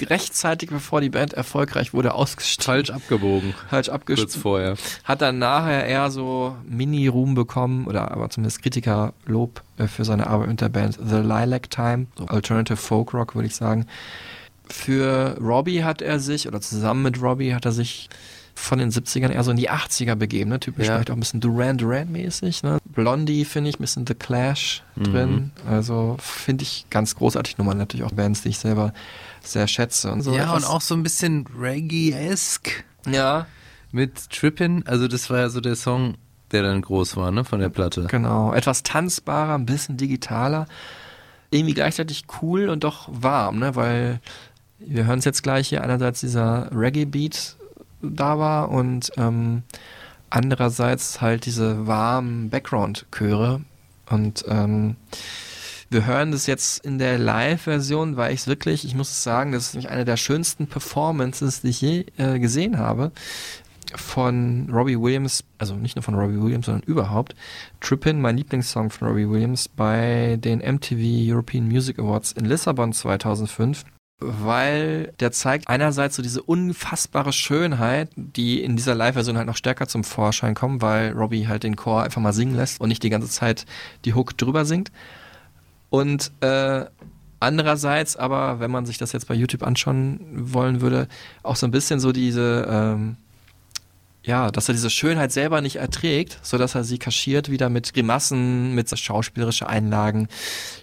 rechtzeitig bevor die Band erfolgreich wurde ausgestiegen. Falsch abgebogen. Falsch abgestiegen. Kurz vorher. Hat dann nachher eher so Mini-Ruhm bekommen oder aber zumindest Kritikerlob äh, für seine Arbeit mit der Band The Lilac Time, so Alternative Folk Rock würde ich sagen. Für Robbie hat er sich, oder zusammen mit Robbie hat er sich von den 70ern eher so in die 80er begeben, ne? Typisch Ja. vielleicht auch ein bisschen Duran Duran mäßig, ne? Blondie finde ich, ein bisschen The Clash drin. Also finde ich ganz großartig Nummern, natürlich auch Bands, die ich selber sehr schätze. Und so ja, etwas- und auch so ein bisschen Reggae-esque Ja. mit Trippin. Also das war ja so der Song, der dann groß war, ne, von der Platte. Genau, etwas tanzbarer, ein bisschen digitaler, irgendwie gleichzeitig cool und doch warm, ne? Weil wir hören es jetzt gleich hier, einerseits dieser Reggae-Beat da war und ähm, andererseits halt diese warmen Background-Chöre und ähm, wir hören das jetzt in der Live-Version, weil ich es wirklich, ich muss sagen, das ist nämlich eine der schönsten Performances, die ich je äh, gesehen habe von Robbie Williams, also nicht nur von Robbie Williams, sondern überhaupt. Trippin, mein Lieblingssong von Robbie Williams bei den MTV European Music Awards in Lissabon 2005 weil der zeigt einerseits so diese unfassbare Schönheit, die in dieser Live-Version halt noch stärker zum Vorschein kommt, weil Robbie halt den Chor einfach mal singen lässt und nicht die ganze Zeit die Hook drüber singt. Und äh, andererseits aber, wenn man sich das jetzt bei YouTube anschauen wollen würde, auch so ein bisschen so diese, ähm, ja, dass er diese Schönheit selber nicht erträgt, so dass er sie kaschiert wieder mit Grimassen, mit schauspielerischen Einlagen,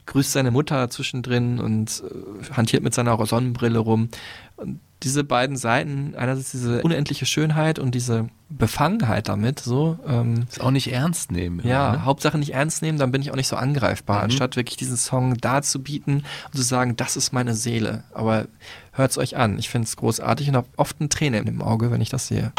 grüßt seine Mutter zwischendrin und äh, hantiert mit seiner Sonnenbrille rum. Und diese beiden Seiten, einerseits diese unendliche Schönheit und diese Befangenheit damit, so. Ähm, Ist auch nicht ernst nehmen. immer, ja, ne? Hauptsache nicht ernst nehmen, dann bin ich auch nicht so angreifbar, anstatt wirklich diesen Song da zu bieten und zu sagen, das ist meine Seele. Aber hört's euch an. Ich finde es großartig und habe oft eine Träne im Auge, wenn ich das sehe.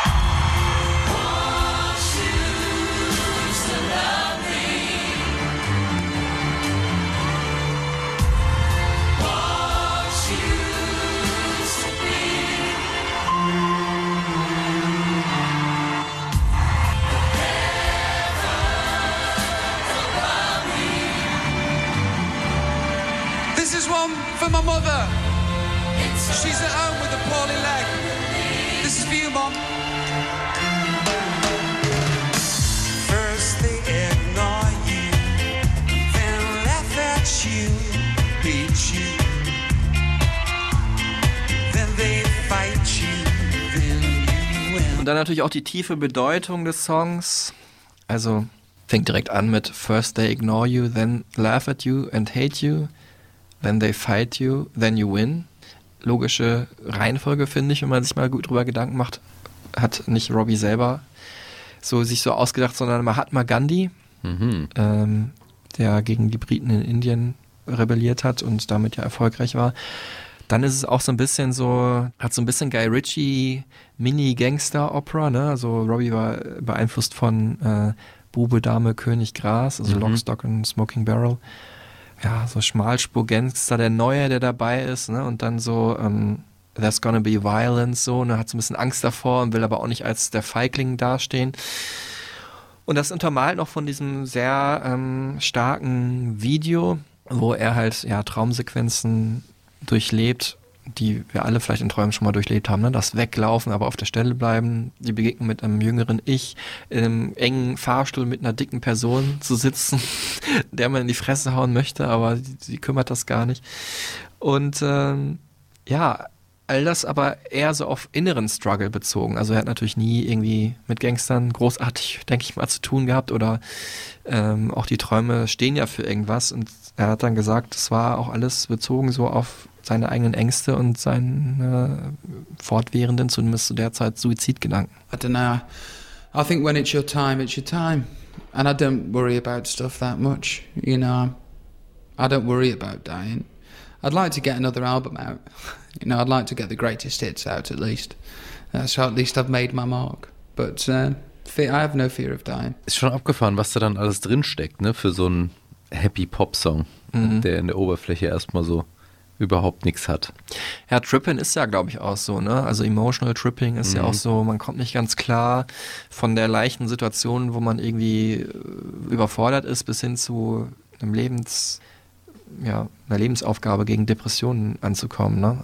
She's at home with a poorly leg. This is for you, Mom. First they ignore you, then laugh at you, hate you. Then they fight you, then you win. Und dann natürlich auch die tiefe Bedeutung des Songs. Also fängt direkt an mit First they ignore you, then laugh at you and hate you, then they fight you, then you win. Logische Reihenfolge, finde ich, wenn man sich mal gut drüber Gedanken macht. Hat nicht Robbie selber so sich so ausgedacht, sondern Mahatma Gandhi, Mhm. ähm, der gegen die Briten in Indien rebelliert hat und damit ja erfolgreich war. Dann ist es auch so ein bisschen so, hat so ein bisschen Guy Ritchie Mini-Gangster-Opera, ne? Also Robbie war beeinflusst von äh, Bube, Dame, König, Gras, also Mhm. Lock, Stock and Smoking Barrel. Ja, so Schmalspur-Gangster, der Neue, der dabei ist, ne? Und dann so, ähm, There's gonna be violence, so, ne? Hat so ein bisschen Angst davor und will aber auch nicht als der Feigling dastehen. Und das untermalt noch von diesem sehr ähm, starken Video, wo er halt ja Traumsequenzen durchlebt, die wir alle vielleicht in Träumen schon mal durchlebt haben. Ne? Das Weglaufen, aber auf der Stelle bleiben, die Begegnung mit einem jüngeren Ich, in einem engen Fahrstuhl mit einer dicken Person zu sitzen, der man in die Fresse hauen möchte, aber sie, kümmert das gar nicht. Und ähm, ja, all das aber eher so auf inneren Struggle bezogen. Also er hat natürlich nie irgendwie mit Gangstern großartig, denke ich mal, zu tun gehabt oder ähm, auch die Träume stehen ja für irgendwas und er hat dann gesagt, es war auch alles bezogen so auf seine eigenen Ängste und seine fortwährenden, zumindest zu der Zeit, Suizidgedanken. I don't know. I think when it's your time, it's your time. And I don't worry about stuff that much. You know, I don't worry about dying. I'd like to get another album out. You know, I'd like to get the greatest hits out at least. That's how at least I've made my mark. But uh, fe- I have no fear of dying. Ist schon abgefahren, was da dann alles drinsteckt, ne, für so einen Happy Pop Song, Mhm. der in der Oberfläche erstmal so überhaupt nichts hat. Ja, Tripping ist ja, glaube ich, auch so, ne? Also Emotional Tripping ist ja Mhm. auch so, man kommt nicht ganz klar von der leichten Situation, wo man irgendwie äh, überfordert ist, bis hin zu einem Lebens, ja, einer Lebensaufgabe gegen Depressionen anzukommen, ne?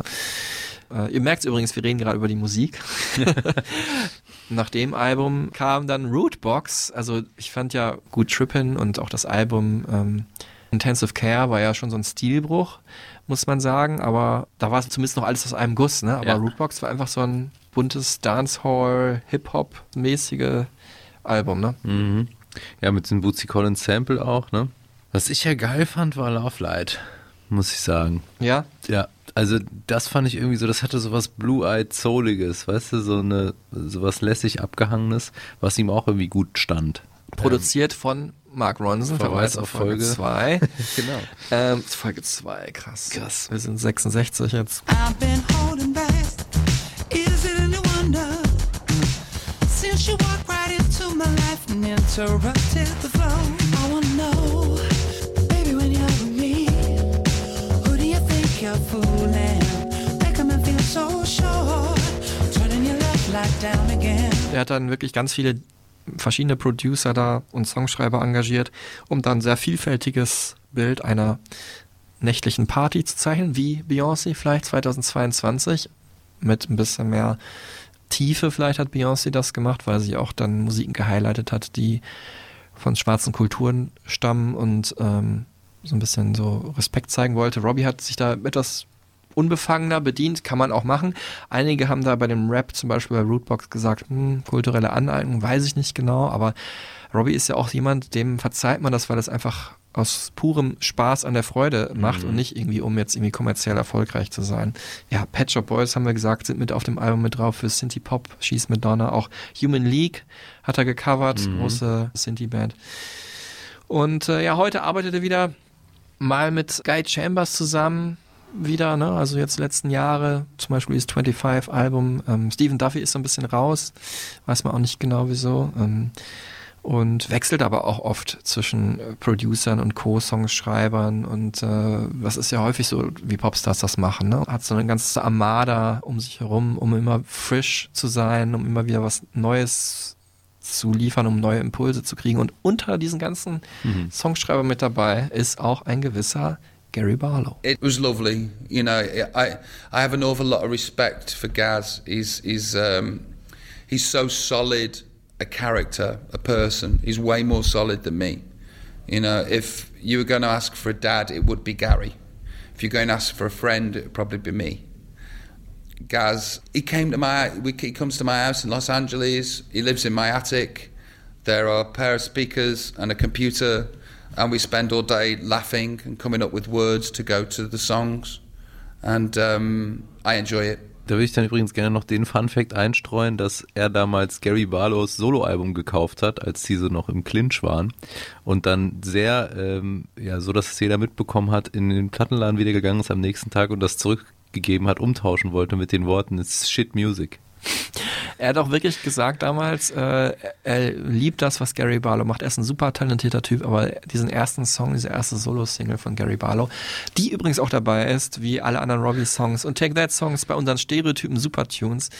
Äh, ihr merkt übrigens, wir reden gerade über die Musik. Nach dem Album kam dann Rootbox. Also ich fand ja gut Trippin und auch das Album ähm, Intensive Care war ja schon so ein Stilbruch, muss man sagen. Aber da war es zumindest noch alles aus einem Guss. Ne? Aber Ja. Rootbox war einfach so ein buntes Dancehall, Hip-Hop-mäßige Album. Ne? Mhm. Ja, mit dem Bootsy Collins Sample auch, ne? Was ich ja geil fand, war Love Light, muss ich sagen. Ja? Ja, also das fand ich irgendwie so, das hatte so was Blue-Eyed Souliges, weißt du, so eine, so was lässig abgehangenes, was ihm auch irgendwie gut stand. Produziert von Mark Ronson, Verweis auf Folge. 2. Genau. Ähm, Folge 2, krass. Krass. Wir sind 66 jetzt. I've been holding back. Is it any wonder? Since you walked right into my life and interrupted the Er hat dann wirklich ganz viele verschiedene Producer da und Songschreiber engagiert, um dann ein sehr vielfältiges Bild einer nächtlichen Party zu zeichnen, wie Beyoncé vielleicht 2022. Mit ein bisschen mehr Tiefe vielleicht hat Beyoncé das gemacht, weil sie auch dann Musiken gehighlightet hat, die von schwarzen Kulturen stammen und ähm, so ein bisschen so Respekt zeigen wollte. Robbie hat sich da etwas unbefangener bedient, kann man auch machen. Einige haben da bei dem Rap zum Beispiel bei Rootbox gesagt, hm, kulturelle Aneignung, weiß ich nicht genau, aber Robbie ist ja auch jemand, dem verzeiht man das, weil das einfach aus purem Spaß an der Freude macht und nicht irgendwie, um jetzt irgendwie kommerziell erfolgreich zu sein. Ja, Pet Shop Boys haben wir gesagt, sind mit auf dem Album mit drauf für Synthie Pop, Schieß Madonna, auch Human League hat er gecovert, Mhm. große Synthie Band. Und äh, ja, heute arbeitet er wieder mal mit Guy Chambers zusammen wieder, ne? Also jetzt letzten Jahre, zum Beispiel das 25 Album. Ähm, Stephen Duffy ist so ein bisschen raus, weiß man auch nicht genau wieso. Ähm, und wechselt aber auch oft zwischen äh, Producern und Co-Songschreibern und äh, was ist ja häufig so, wie Popstars das machen, ne? Hat so eine ganze Armada um sich herum, um immer frisch zu sein, um immer wieder was Neues zu liefern, um neue Impulse zu kriegen. Und unter diesen ganzen Mhm. Songschreibern mit dabei ist auch ein gewisser Gary Barlow. It was lovely. You know, I I have an awful lot of respect for Gaz. He's he's um, he's so solid a character, a person. He's way more solid than me. You know, if you were going to ask for a dad, it would be Gary. If you're going to ask for a friend, it would probably be me. Gaz, he came to my, he comes to my house in Los Angeles. He lives in my attic. There are a pair of speakers and a computer, and we spend all day laughing and coming up with words to go to the songs. And um, I enjoy it. Da würde ich dann übrigens gerne noch den Fun-Fact einstreuen, dass er damals Gary Barlows Soloalbum gekauft hat, als die so noch im Clinch waren und dann sehr, ähm, ja, so dass es jeder mitbekommen hat, in den Plattenladen wieder gegangen ist am nächsten Tag und das zurückgegeben hat, umtauschen wollte mit den Worten, it's shit music. Er hat auch wirklich gesagt damals, äh, er liebt das, was Gary Barlow macht. Er ist ein super talentierter Typ, aber diesen ersten Song, diese erste Solo-Single von Gary Barlow, die übrigens auch dabei ist, wie alle anderen Robbie-Songs und Take That Songs bei unseren Stereotypen Supertunes,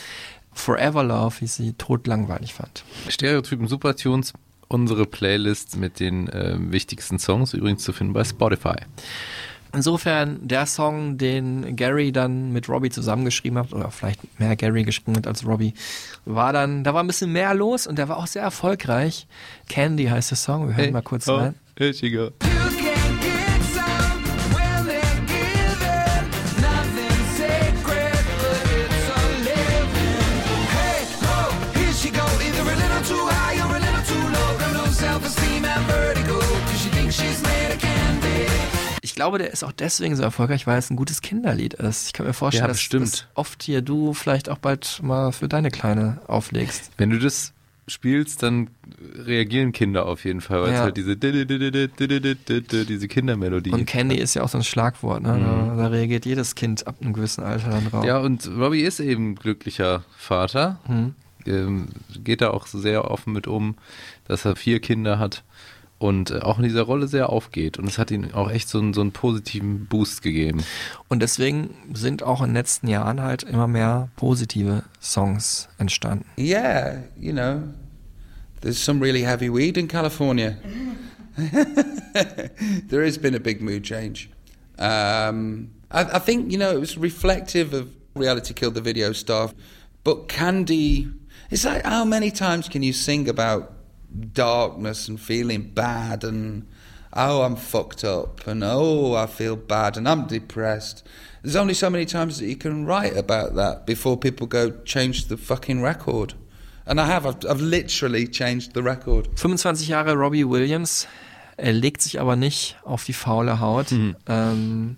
Forever Love, wie ich sie totlangweilig fand. Stereotypen Supertunes, unsere Playlist mit den ähm, wichtigsten Songs, übrigens zu finden bei Spotify. Insofern der Song, den Gary dann mit Robbie zusammengeschrieben hat, oder vielleicht mehr Gary geschrieben hat als Robbie, war dann, da war ein bisschen mehr los und der war auch sehr erfolgreich. Candy heißt der Song, wir hören Hey, mal kurz oh, rein. here glaube, der ist auch deswegen so erfolgreich, weil es ein gutes Kinderlied ist. Ich kann mir vorstellen, Ja, dass, dass oft hier du vielleicht auch bald mal für deine Kleine auflegst. Wenn du das spielst, dann reagieren Kinder auf jeden Fall, weil es Ja. halt diese diese Kindermelodie Und Candy ist ja auch so ein Schlagwort, ne? Da, da reagiert jedes Kind ab einem gewissen Alter dann drauf. Ja, und Robbie ist eben glücklicher Vater. Mhm. Ähm, geht da auch sehr offen mit um, dass er vier Kinder hat und äh, auch in dieser Rolle sehr aufgeht. Und es hat ihm auch echt so einen, so einen positiven Boost gegeben. Und deswegen sind auch in den letzten Jahren halt immer mehr positive Songs entstanden. Yeah, you know, there's some really heavy weed in California. there has been a big mood change. Um, I, I think, you know, it was reflective of Reality killed the video star. But Candy, it's like how many times can you sing about darkness and feeling bad and oh, I'm fucked up and oh, I feel bad and I'm depressed. There's only so many times that you can write about that before people go change the fucking record. And I have, I've, I've literally changed the record. 25 Jahre Robbie Williams. Er legt sich aber nicht auf die faule Haut, ähm,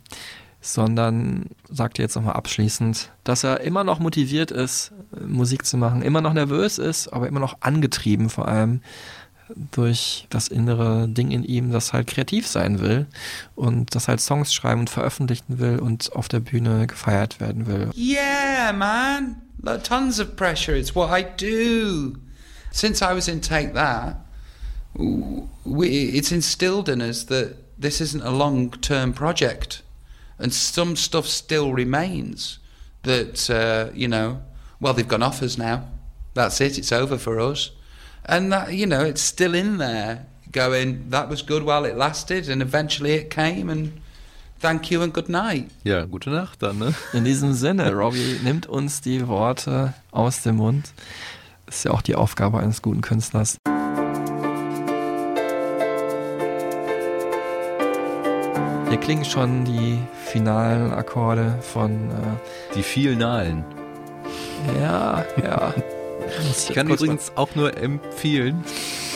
sondern sagt jetzt nochmal abschließend, dass er immer noch motiviert ist, Musik zu machen, immer noch nervös ist, aber immer noch angetrieben vor allem durch das innere Ding in ihm, das halt kreativ sein will und das halt Songs schreiben und veröffentlichen will und auf der Bühne gefeiert werden will. Yeah, man. Tons of pressure. It's what I do. Since I was in Take That, it's instilled in us that this isn't a long term project. And some stuff still remains that, uh, you know, well, they've gone off us now. That's it. It's over for us. And that, you know, it's still in there going, that was good while it lasted. And eventually it came. And thank you and good night. Ja, gute Nacht dann, ne? In diesem Sinne, Robbie nimmt uns die Worte aus dem Mund. Ist ja auch die Aufgabe eines guten Künstlers. Hier klingen schon die finalen Akkorde von. Äh, Die Vielnalen. ja, ja. Ich kann übrigens auch nur empfehlen,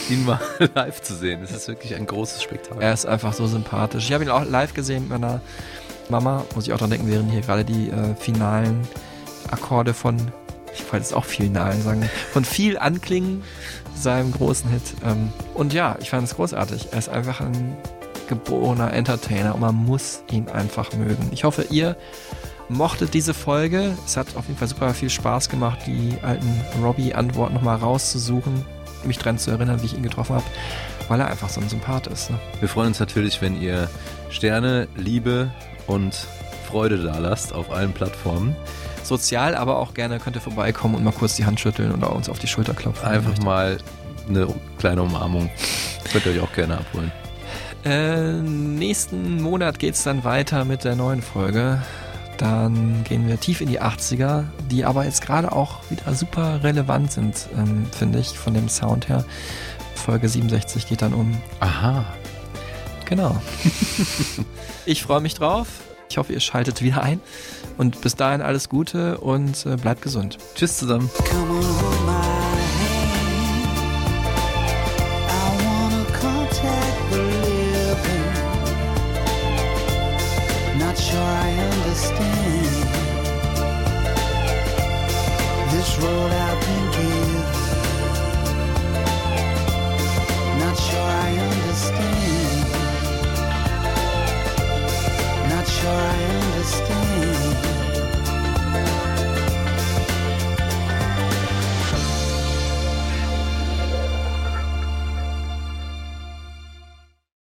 ihn mal live zu sehen. Es ist wirklich ein großes Spektakel. Er ist einfach so sympathisch. Ich habe ihn auch live gesehen mit meiner Mama. Muss ich auch dran denken, während hier gerade die äh, finalen Akkorde von, ich wollte jetzt auch Finalen sagen, von viel anklingen, seinem großen Hit. Ähm, und ja, ich fand es großartig. Er ist einfach ein geborener Entertainer und man muss ihn einfach mögen. Ich hoffe, ihr mochtet diese Folge. Es hat auf jeden Fall super viel Spaß gemacht, die alten Robbie-Antworten nochmal rauszusuchen, mich dran zu erinnern, wie ich ihn getroffen habe, weil er einfach so ein Sympath ist. Ne? Wir freuen uns natürlich, wenn ihr Sterne, Liebe und Freude da lasst auf allen Plattformen. Sozial, aber auch gerne könnt ihr vorbeikommen und mal kurz die Hand schütteln oder uns auf die Schulter klopfen. Einfach mal eine kleine Umarmung. Könnt ihr euch auch gerne abholen. Äh, nächsten Monat geht's dann weiter mit der neuen Folge. Dann gehen wir tief in die 80er, die aber jetzt gerade auch wieder super relevant sind, ähm, finde ich, von dem Sound her. Folge 67 geht dann um. Aha. Genau. ich freue mich drauf. Ich hoffe, ihr schaltet wieder ein. Und bis dahin alles Gute und äh, bleibt gesund. Tschüss zusammen.